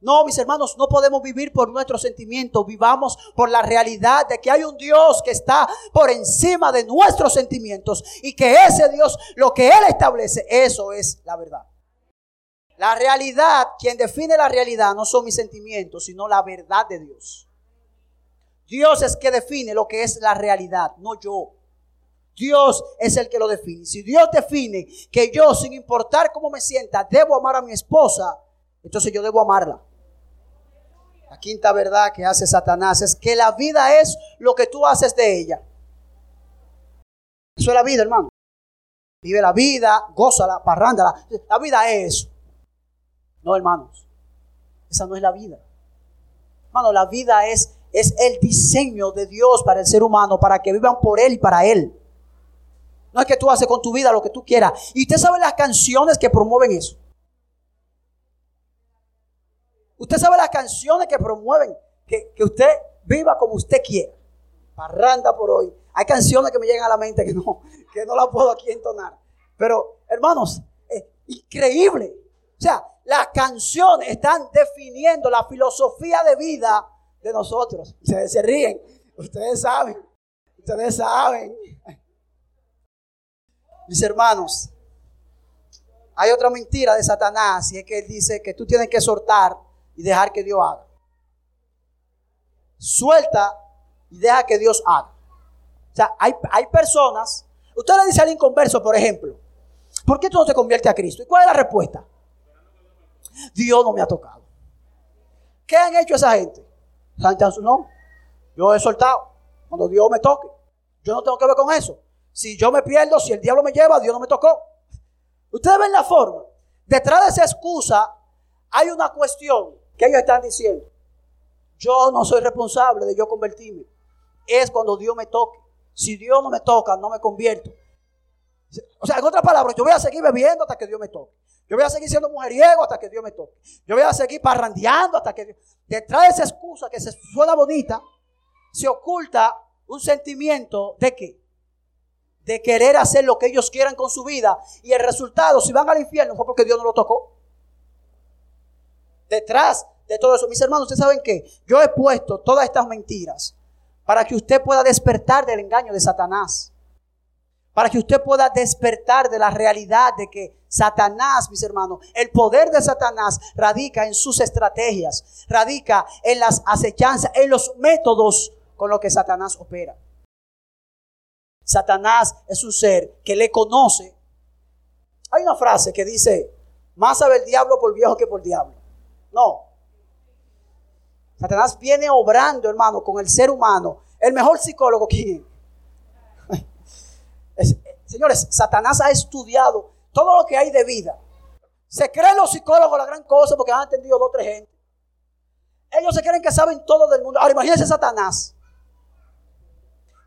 S1: No, mis hermanos, no podemos vivir por nuestros sentimientos. Vivamos por la realidad de que hay un Dios que está por encima de nuestros sentimientos y que ese Dios, lo que Él establece, eso es la verdad. La realidad, quien define la realidad no son mis sentimientos, sino la verdad de Dios. Dios es que define lo que es la realidad, no yo. Dios es el que lo define. Si Dios define que yo, sin importar cómo me sienta, debo amar a mi esposa, entonces yo debo amarla. La quinta verdad que hace Satanás es que la vida es lo que tú haces de ella. Eso es la vida, hermano. Vive la vida, gózala, parrándala. La vida es eso. No, hermanos, esa no es la vida. Hermano, la vida es, es el diseño de Dios para el ser humano, para que vivan por Él y para Él. No es que tú haces con tu vida lo que tú quieras. Y usted sabe las canciones que promueven eso. Usted sabe las canciones que promueven que, usted viva como usted quiera. Parranda por hoy. Hay canciones que me llegan a la mente que no, que no la puedo aquí entonar. Pero, hermanos, es increíble. O sea, las canciones están definiendo la filosofía de vida de nosotros. Ustedes se ríen, ustedes saben, ustedes saben. Mis hermanos, hay otra mentira de Satanás y es que él dice que tú tienes que soltar y dejar que Dios haga. Suelta y deja que Dios haga. O sea, hay, hay personas, usted le dice al inconverso, por ejemplo, ¿por qué tú no te conviertes a Cristo? ¿Y cuál es la respuesta? Dios no me ha tocado. ¿Qué han hecho esa gente? Su nombre. Yo he soltado. Cuando Dios me toque. Yo no tengo que ver con eso. Si yo me pierdo, si el diablo me lleva, Dios no me tocó. Ustedes ven la forma. Detrás de esa excusa hay una cuestión que ellos están diciendo. Yo no soy responsable de yo convertirme. Es cuando Dios me toque. Si Dios no me toca, no me convierto. O sea, en otras palabras, yo voy a seguir bebiendo hasta que Dios me toque. Yo voy a seguir siendo mujeriego hasta que Dios me toque. Yo voy a seguir parrandeando hasta que Dios. Detrás de esa excusa que se suena bonita, se oculta un sentimiento de qué? De querer hacer lo que ellos quieran con su vida. Y el resultado, si van al infierno, fue porque Dios no lo tocó. Detrás de todo eso, mis hermanos, ustedes saben que yo he puesto todas estas mentiras para que usted pueda despertar del engaño de Satanás para que usted pueda despertar de la realidad de que Satanás, mis hermanos, el poder de Satanás radica en sus estrategias, radica en las acechanzas, en los métodos con los que Satanás opera. Satanás es un ser que le conoce. Hay una frase que dice, más sabe el diablo por viejo que por diablo. No. Satanás viene obrando, hermano, con el ser humano. El mejor psicólogo, ¿quién [LAUGHS] Señores, Satanás ha estudiado todo lo que hay de vida. Se creen los psicólogos la gran cosa porque han entendido dos o tres gente. Ellos se creen que saben todo del mundo. Ahora imagínense Satanás,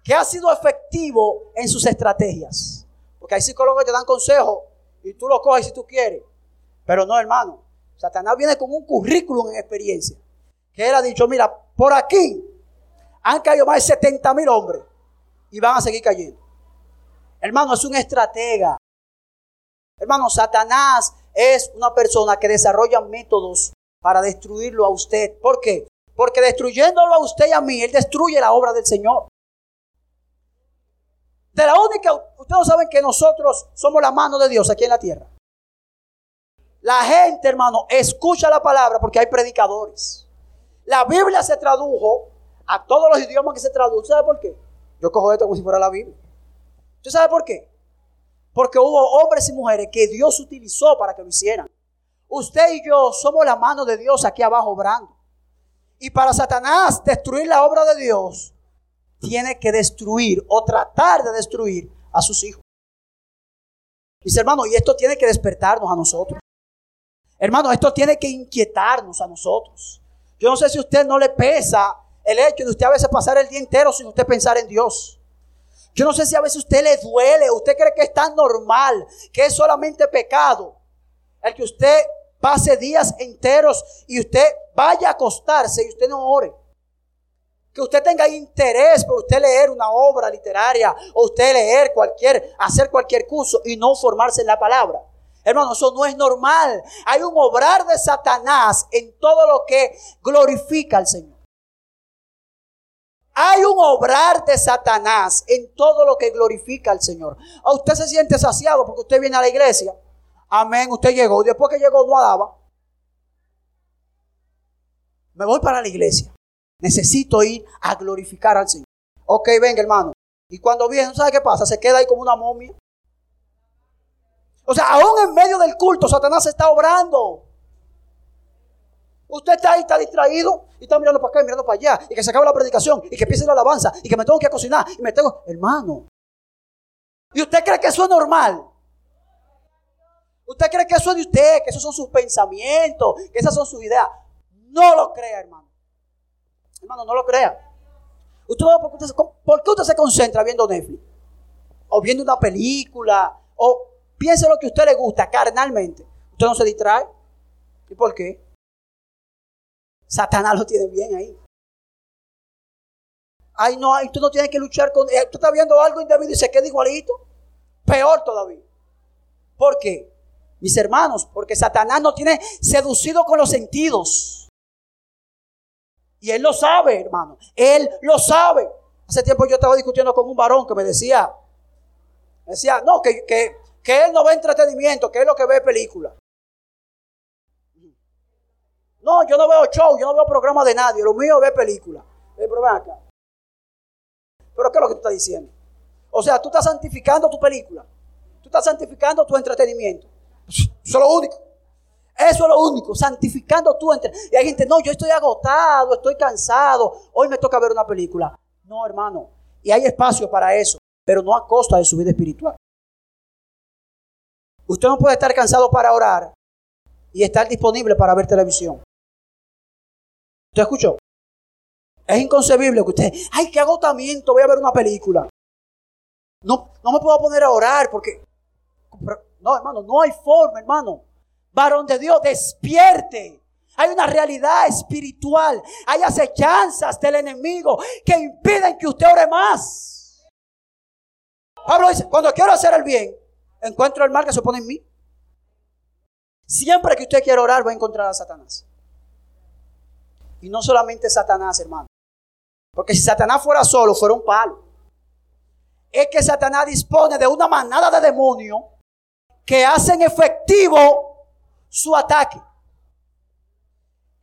S1: que ha sido efectivo en sus estrategias. Porque hay psicólogos que te dan consejos y tú lo coges si tú quieres. Pero no, hermano. Satanás viene con un currículum en experiencia. Que él ha dicho, mira, por aquí han caído más de 70 mil hombres y van a seguir cayendo. Hermano, es un estratega. Hermano, Satanás es una persona que desarrolla métodos para destruirlo a usted. ¿Por qué? Porque destruyéndolo a usted y a mí, Él destruye la obra del Señor. De la única, ustedes saben que nosotros somos la mano de Dios aquí en la tierra. La gente, hermano, escucha la palabra porque hay predicadores. La Biblia se tradujo a todos los idiomas que se traducen. ¿Sabe por qué? Yo cojo esto como si fuera la Biblia. ¿Usted sabe por qué? Porque hubo hombres y mujeres que Dios utilizó para que lo hicieran. Usted y yo somos la mano de Dios aquí abajo obrando. Y para Satanás destruir la obra de Dios, tiene que destruir o tratar de destruir a sus hijos. Mis hermanos, y esto tiene que despertarnos a nosotros. Hermano, esto tiene que inquietarnos a nosotros. Yo no sé si a usted no le pesa el hecho de usted a veces pasar el día entero sin usted pensar en Dios. Yo no sé si a veces usted le duele, usted cree que es tan normal, que es solamente pecado. El que usted pase días enteros y usted vaya a acostarse y usted no ore. Que usted tenga interés por usted leer una obra literaria o usted leer cualquier, hacer cualquier curso y no formarse en la palabra. Hermano, eso no es normal. Hay un obrar de Satanás en todo lo que glorifica al Señor. Hay un obrar de Satanás en todo lo que glorifica al Señor. A usted se siente saciado porque usted viene a la iglesia. Amén, usted llegó. Después que llegó no daba. Me voy para la iglesia. Necesito ir a glorificar al Señor. Ok, venga hermano. Y cuando viene, ¿sabe qué pasa? Se queda ahí como una momia. O sea, aún en medio del culto, Satanás está obrando. Usted está ahí, está distraído y está mirando para acá y mirando para allá. Y que se acabe la predicación y que empiece la alabanza y que me tengo que cocinar y me tengo. Hermano. ¿Y usted cree que eso es normal? ¿Usted cree que eso es de usted? Que esos son sus pensamientos, que esas son sus ideas. No lo crea, hermano. Hermano, no lo crea. ¿Usted, ¿por, ¿Por qué usted se concentra viendo Netflix? O viendo una película. O piense lo que a usted le gusta carnalmente. Usted no se distrae. ¿Y por qué? Satanás lo tiene bien ahí. Ay, no, tú no tienes que luchar con. Tú estás viendo algo indebido y se queda igualito. Peor todavía. ¿Por qué? Mis hermanos, porque Satanás no tiene seducido con los sentidos. Y él lo sabe, hermano. Él lo sabe. Hace tiempo yo estaba discutiendo con un varón que me decía, me decía, no, que, que, que él no ve entretenimiento, que es lo que ve película. No, yo no veo show, yo no veo programa de nadie. Lo mío ve película. Pero ven acá. ¿Pero qué es lo que tú estás diciendo? O sea, tú estás santificando tu película. Tú estás santificando tu entretenimiento. Eso es lo único. Eso es lo único, santificando tu entretenimiento. Y hay gente, no, yo estoy agotado, estoy cansado, hoy me toca ver una película. No, hermano. Y hay espacio para eso, pero no a costa de su vida espiritual. Usted no puede estar cansado para orar y estar disponible para ver televisión. ¿Usted escuchó? Es inconcebible que usted, ay, qué agotamiento, voy a ver una película. No, no me puedo poner a orar porque, no, hermano, no hay forma, hermano. Varón de Dios, despierte. Hay una realidad espiritual. Hay acechanzas del enemigo que impiden que usted ore más. Pablo dice, cuando quiero hacer el bien, encuentro el mal que se opone en mí. Siempre que usted quiera orar, va a encontrar a Satanás. Y no solamente Satanás, hermano. Porque si Satanás fuera solo, fuera un palo. Es que Satanás dispone de una manada de demonios que hacen efectivo su ataque.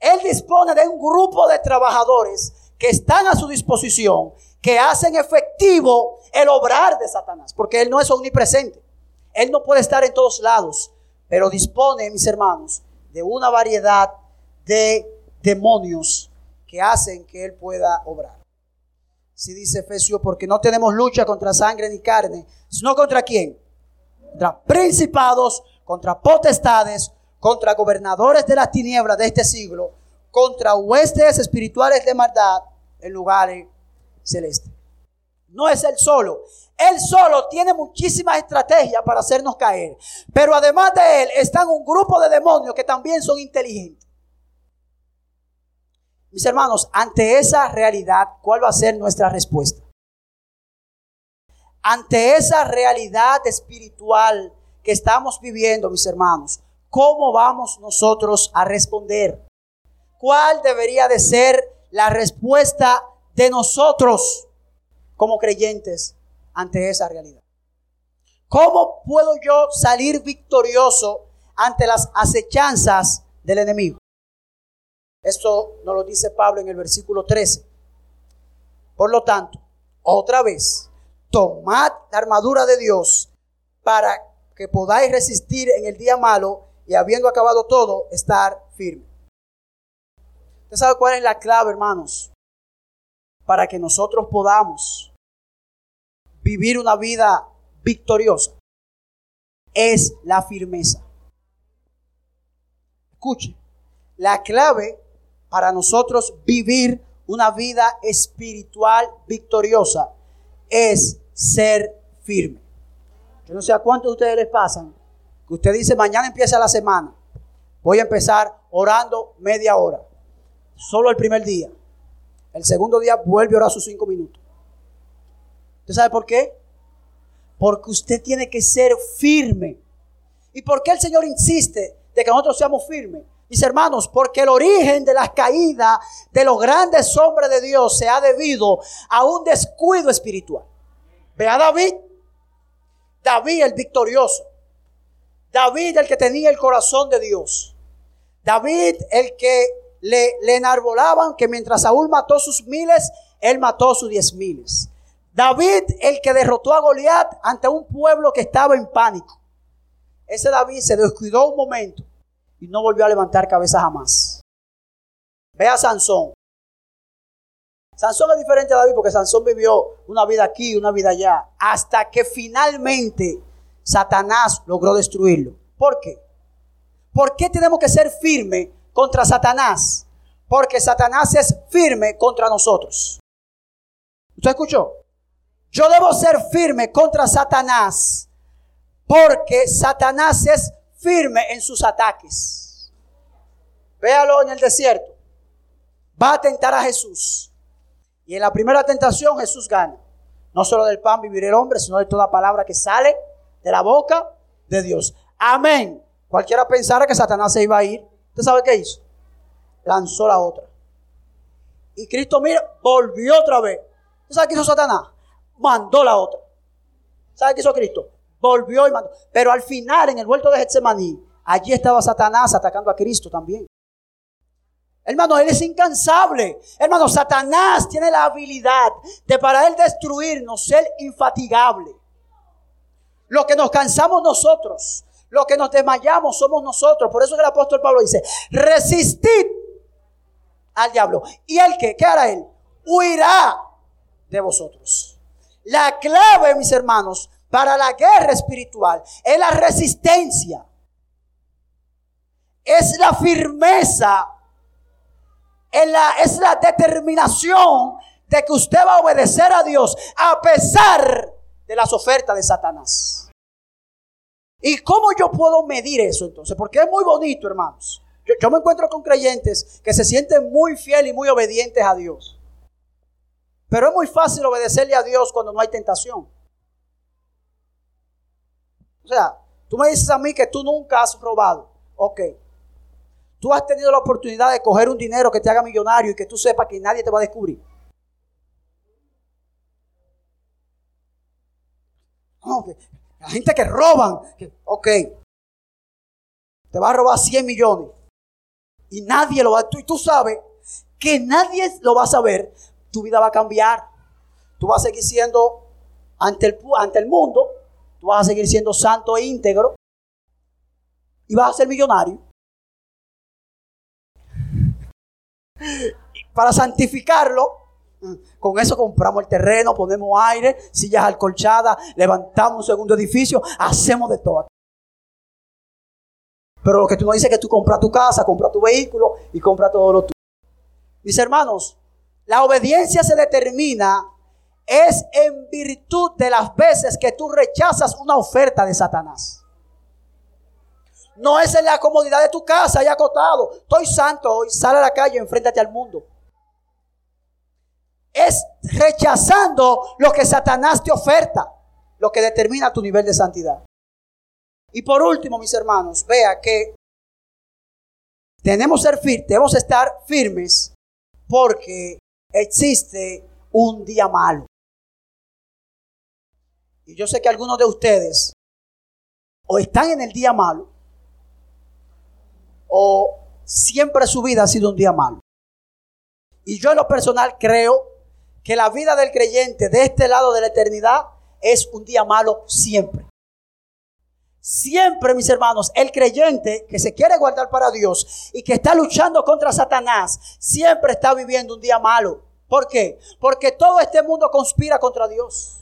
S1: Él dispone de un grupo de trabajadores que están a su disposición, que hacen efectivo el obrar de Satanás, porque Él no es omnipresente. Él no puede estar en todos lados, pero dispone, mis hermanos, de una variedad de demonios que hacen que Él pueda obrar. Si dice Efesios, porque no tenemos lucha contra sangre ni carne, sino contra quién? Contra principados, contra potestades, contra gobernadores de las tinieblas de este siglo, contra huestes espirituales de maldad en lugares celestes. No es él solo. Él solo tiene muchísimas estrategias para hacernos caer. Pero además de él están un grupo de demonios que también son inteligentes. Mis hermanos, ante esa realidad, ¿cuál va a ser nuestra respuesta? Ante esa realidad espiritual que estamos viviendo, mis hermanos, ¿cómo vamos nosotros a responder? ¿Cuál debería de ser la respuesta de nosotros como creyentes ante esa realidad? ¿Cómo puedo yo salir victorioso ante las acechanzas del enemigo? Esto nos lo dice Pablo en el versículo 13. Por lo tanto, otra vez, tomad la armadura de Dios para que podáis resistir en el día malo y habiendo acabado todo, estar firme. ¿Usted sabe cuál es la clave, hermanos? Para que nosotros podamos vivir una vida victoriosa. Es la firmeza. Escuche, la clave para nosotros vivir una vida espiritual victoriosa es ser firme. Yo no sé a cuántos de ustedes les pasan que usted dice mañana empieza la semana. Voy a empezar orando media hora solo el primer día. El segundo día vuelve a orar sus cinco minutos. ¿Usted sabe por qué? Porque usted tiene que ser firme. ¿Y por qué el Señor insiste de que nosotros seamos firmes? Mis hermanos, porque el origen de la caída de los grandes hombres de Dios se ha debido a un descuido espiritual. Ve a David. David el victorioso. David el que tenía el corazón de Dios. David el que le, le enarbolaban que mientras Saúl mató sus miles, él mató sus diez miles. David, el que derrotó a Goliat ante un pueblo que estaba en pánico. Ese David se descuidó un momento y no volvió a levantar cabeza jamás. Ve a Sansón. Sansón es diferente a David porque Sansón vivió una vida aquí, una vida allá, hasta que finalmente Satanás logró destruirlo. ¿Por qué? ¿Por qué tenemos que ser firmes contra Satanás, porque Satanás es firme contra nosotros. ¿Usted escuchó? Yo debo ser firme contra Satanás, porque Satanás es firme en sus ataques. Véalo en el desierto. Va a tentar a Jesús. Y en la primera tentación Jesús gana. No solo del pan vivir el hombre, sino de toda palabra que sale de la boca de Dios. Amén. Cualquiera pensara que Satanás se iba a ir. ¿Usted sabe qué hizo? Lanzó la otra. Y Cristo, mira, volvió otra vez. ¿Usted sabe qué hizo Satanás? Mandó la otra. ¿Sabe qué hizo Cristo? Volvió y mandó. Pero al final, en el vuelto de Getsemaní, allí estaba Satanás atacando a Cristo también. Hermano, Él es incansable. Hermano, Satanás tiene la habilidad de para Él destruirnos ser infatigable. Lo que nos cansamos nosotros, lo que nos desmayamos somos nosotros. Por eso que el apóstol Pablo dice, resistid al diablo. ¿Y el que? ¿Qué hará él? Huirá de vosotros. La clave, mis hermanos, para la guerra espiritual es la resistencia. Es la firmeza. Es la, es la determinación de que usted va a obedecer a Dios a pesar de las ofertas de Satanás. ¿Y cómo yo puedo medir eso entonces? Porque es muy bonito, hermanos. Yo, me encuentro con creyentes que se sienten muy fieles y muy obedientes a Dios. Pero es muy fácil obedecerle a Dios cuando no hay tentación. O sea, tú me dices a mí que tú nunca has robado. Ok. Tú has tenido la oportunidad de coger un dinero que te haga millonario y que tú sepas que nadie te va a descubrir. No, la gente que roban, ok, te va a robar 100 millones y nadie lo va a, y tú sabes que nadie lo va a saber, tu vida va a cambiar. Tú vas a seguir siendo ante el, ante el mundo, tú vas a seguir siendo santo e íntegro y vas a ser millonario. Para santificarlo, Con eso compramos el terreno, ponemos aire, sillas alcolchadas, levantamos un segundo edificio, hacemos de todo. Pero lo que tú no dices es que tú compras tu casa, compras tu vehículo y compras todo lo tuyo. Mis hermanos, la obediencia se determina es en virtud de las veces que tú rechazas una oferta de Satanás. No es en la comodidad de tu casa, ahí acotado. Estoy santo hoy, sal a la calle, enfréntate al mundo. Es rechazando lo que Satanás te oferta, lo que determina tu nivel de santidad. Y por último, mis hermanos, vea que tenemos, ser debemos estar firmes porque existe un día malo. Y yo sé que algunos de ustedes o están en el día malo o siempre su vida ha sido un día malo. Y yo en lo personal creo que la vida del creyente de este lado de la eternidad es un día malo siempre. Siempre, mis hermanos, el creyente que se quiere guardar para Dios y que está luchando contra Satanás, siempre está viviendo un día malo. ¿Por qué? Porque todo este mundo conspira contra Dios.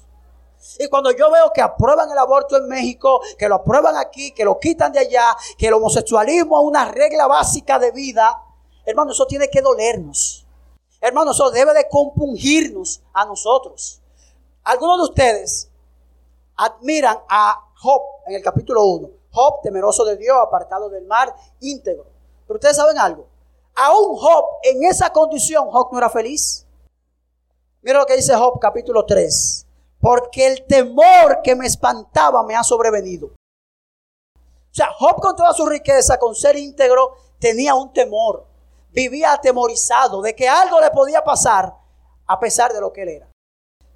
S1: Y cuando yo veo que aprueban el aborto en México, que lo aprueban aquí, que lo quitan de allá, que el homosexualismo es una regla básica de vida, hermano, eso tiene que dolernos. Hermano, eso debe de compungirnos a nosotros. Algunos de ustedes admiran a Job en el capítulo 1. Job, temeroso de Dios, apartado del mar, íntegro. Pero ustedes saben algo. Aún Job, en esa condición, Job no era feliz. Mira lo que dice Job, capítulo 3 porque el temor que me espantaba me ha sobrevenido. O sea, Job con toda su riqueza, con ser íntegro, tenía un temor. Vivía atemorizado de que algo le podía pasar a pesar de lo que él era.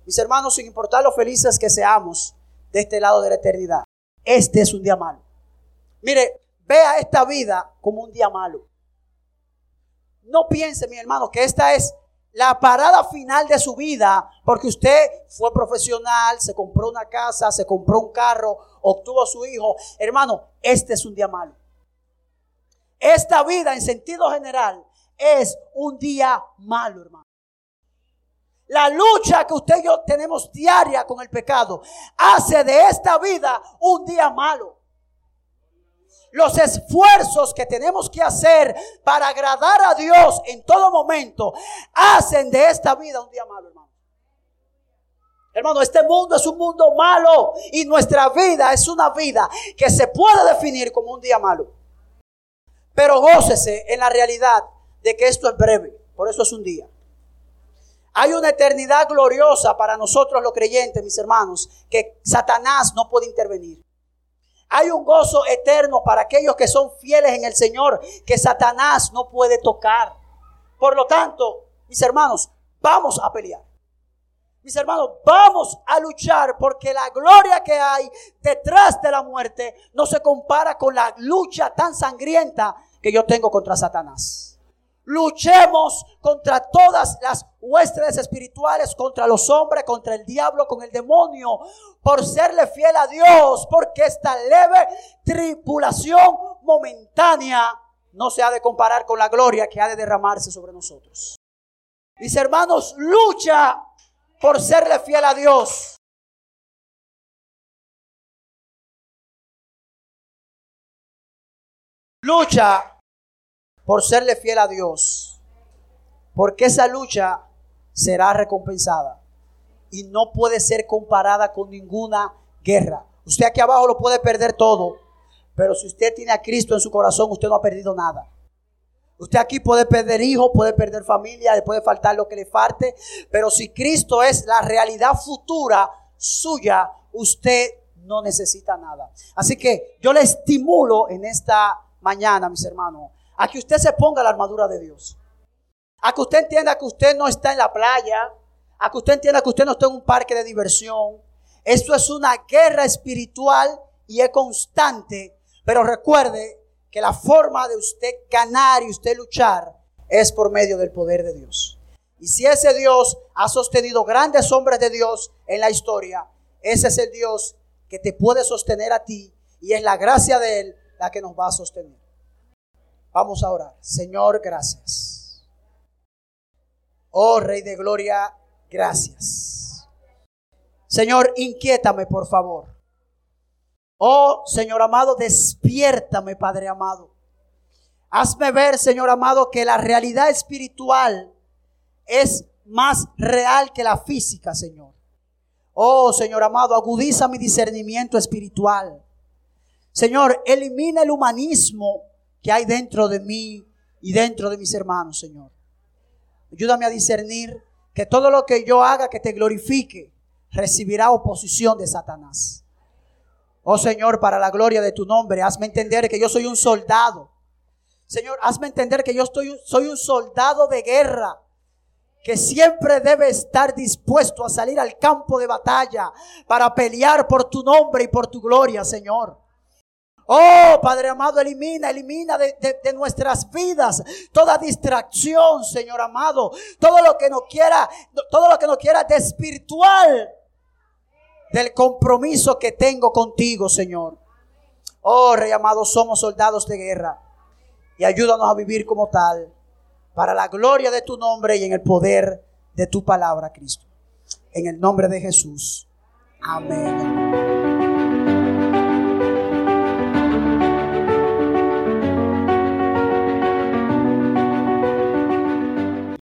S1: Mis hermanos, sin importar lo felices que seamos de este lado de la eternidad, este es un día malo. Mire, vea esta vida como un día malo. No piense, mi hermano, que esta es la parada final de su vida, porque usted fue profesional, se compró una casa, se compró un carro, obtuvo a su hijo. Hermano, este es un día malo. Esta vida en sentido general es un día malo, hermano. La lucha que usted y yo tenemos diaria con el pecado hace de esta vida un día malo los esfuerzos que tenemos que hacer para agradar a Dios en todo momento hacen de esta vida un día malo, hermano. Hermano, este mundo es un mundo malo y nuestra vida es una vida que se puede definir como un día malo. Pero gócese en la realidad de que esto es breve, por eso es un día. Hay una eternidad gloriosa para nosotros los creyentes, mis hermanos, que Satanás no puede intervenir. Hay un gozo eterno para aquellos que son fieles en el Señor, que Satanás no puede tocar. Por lo tanto, mis hermanos, vamos a pelear. Mis hermanos, vamos a luchar porque la gloria que hay detrás de la muerte no se compara con la lucha tan sangrienta que yo tengo contra Satanás. Luchemos contra todas las huestes espirituales, contra los hombres, contra el diablo, con el demonio, por serle fiel a Dios, porque esta leve tripulación momentánea no se ha de comparar con la gloria que ha de derramarse sobre nosotros. Mis hermanos, lucha por serle fiel a Dios. Lucha por serle fiel a Dios. Porque esa lucha será recompensada y no puede ser comparada con ninguna guerra. Usted aquí abajo lo puede perder todo, pero si usted tiene a Cristo en su corazón, usted no ha perdido nada. Usted aquí puede perder hijos, puede perder familia, le puede faltar lo que le falte, pero si Cristo es la realidad futura suya, usted no necesita nada. Así que yo le estimulo en esta mañana, mis hermanos, a que usted se ponga la armadura de Dios. A que usted entienda que usted no está en la playa. A que usted entienda que usted no está en un parque de diversión. Esto es una guerra espiritual y es constante. Pero recuerde que la forma de usted ganar y usted luchar es por medio del poder de Dios. Y si ese Dios ha sostenido grandes hombres de Dios en la historia, ese es el Dios que te puede sostener a ti y es la gracia de Él la que nos va a sostener. Vamos a orar. Señor, gracias. Oh Rey de Gloria, gracias. Señor, inquiétame, por favor. Oh Señor amado, despiértame, Padre amado. Hazme ver, Señor amado, que la realidad espiritual es más real que la física, Señor. Oh Señor amado, agudiza mi discernimiento espiritual. Señor, elimina el humanismo que hay dentro de mí y dentro de mis hermanos, Señor. Ayúdame a discernir que todo lo que yo haga que te glorifique recibirá oposición de Satanás. Oh Señor, para la gloria de tu nombre, hazme entender que yo soy un soldado. Señor, hazme entender que yo soy un soldado de guerra que siempre debe estar dispuesto a salir al campo de batalla para pelear por tu nombre y por tu gloria, Señor. Oh, Padre amado, elimina, elimina de, nuestras vidas toda distracción, Señor amado. Todo lo que no quiera, todo lo que no quiera desvirtual del compromiso que tengo contigo, Señor. Oh, Rey amado, somos soldados de guerra. Y ayúdanos a vivir como tal. Para la gloria de tu nombre y en el poder de tu palabra, Cristo. En el nombre de Jesús. Amén.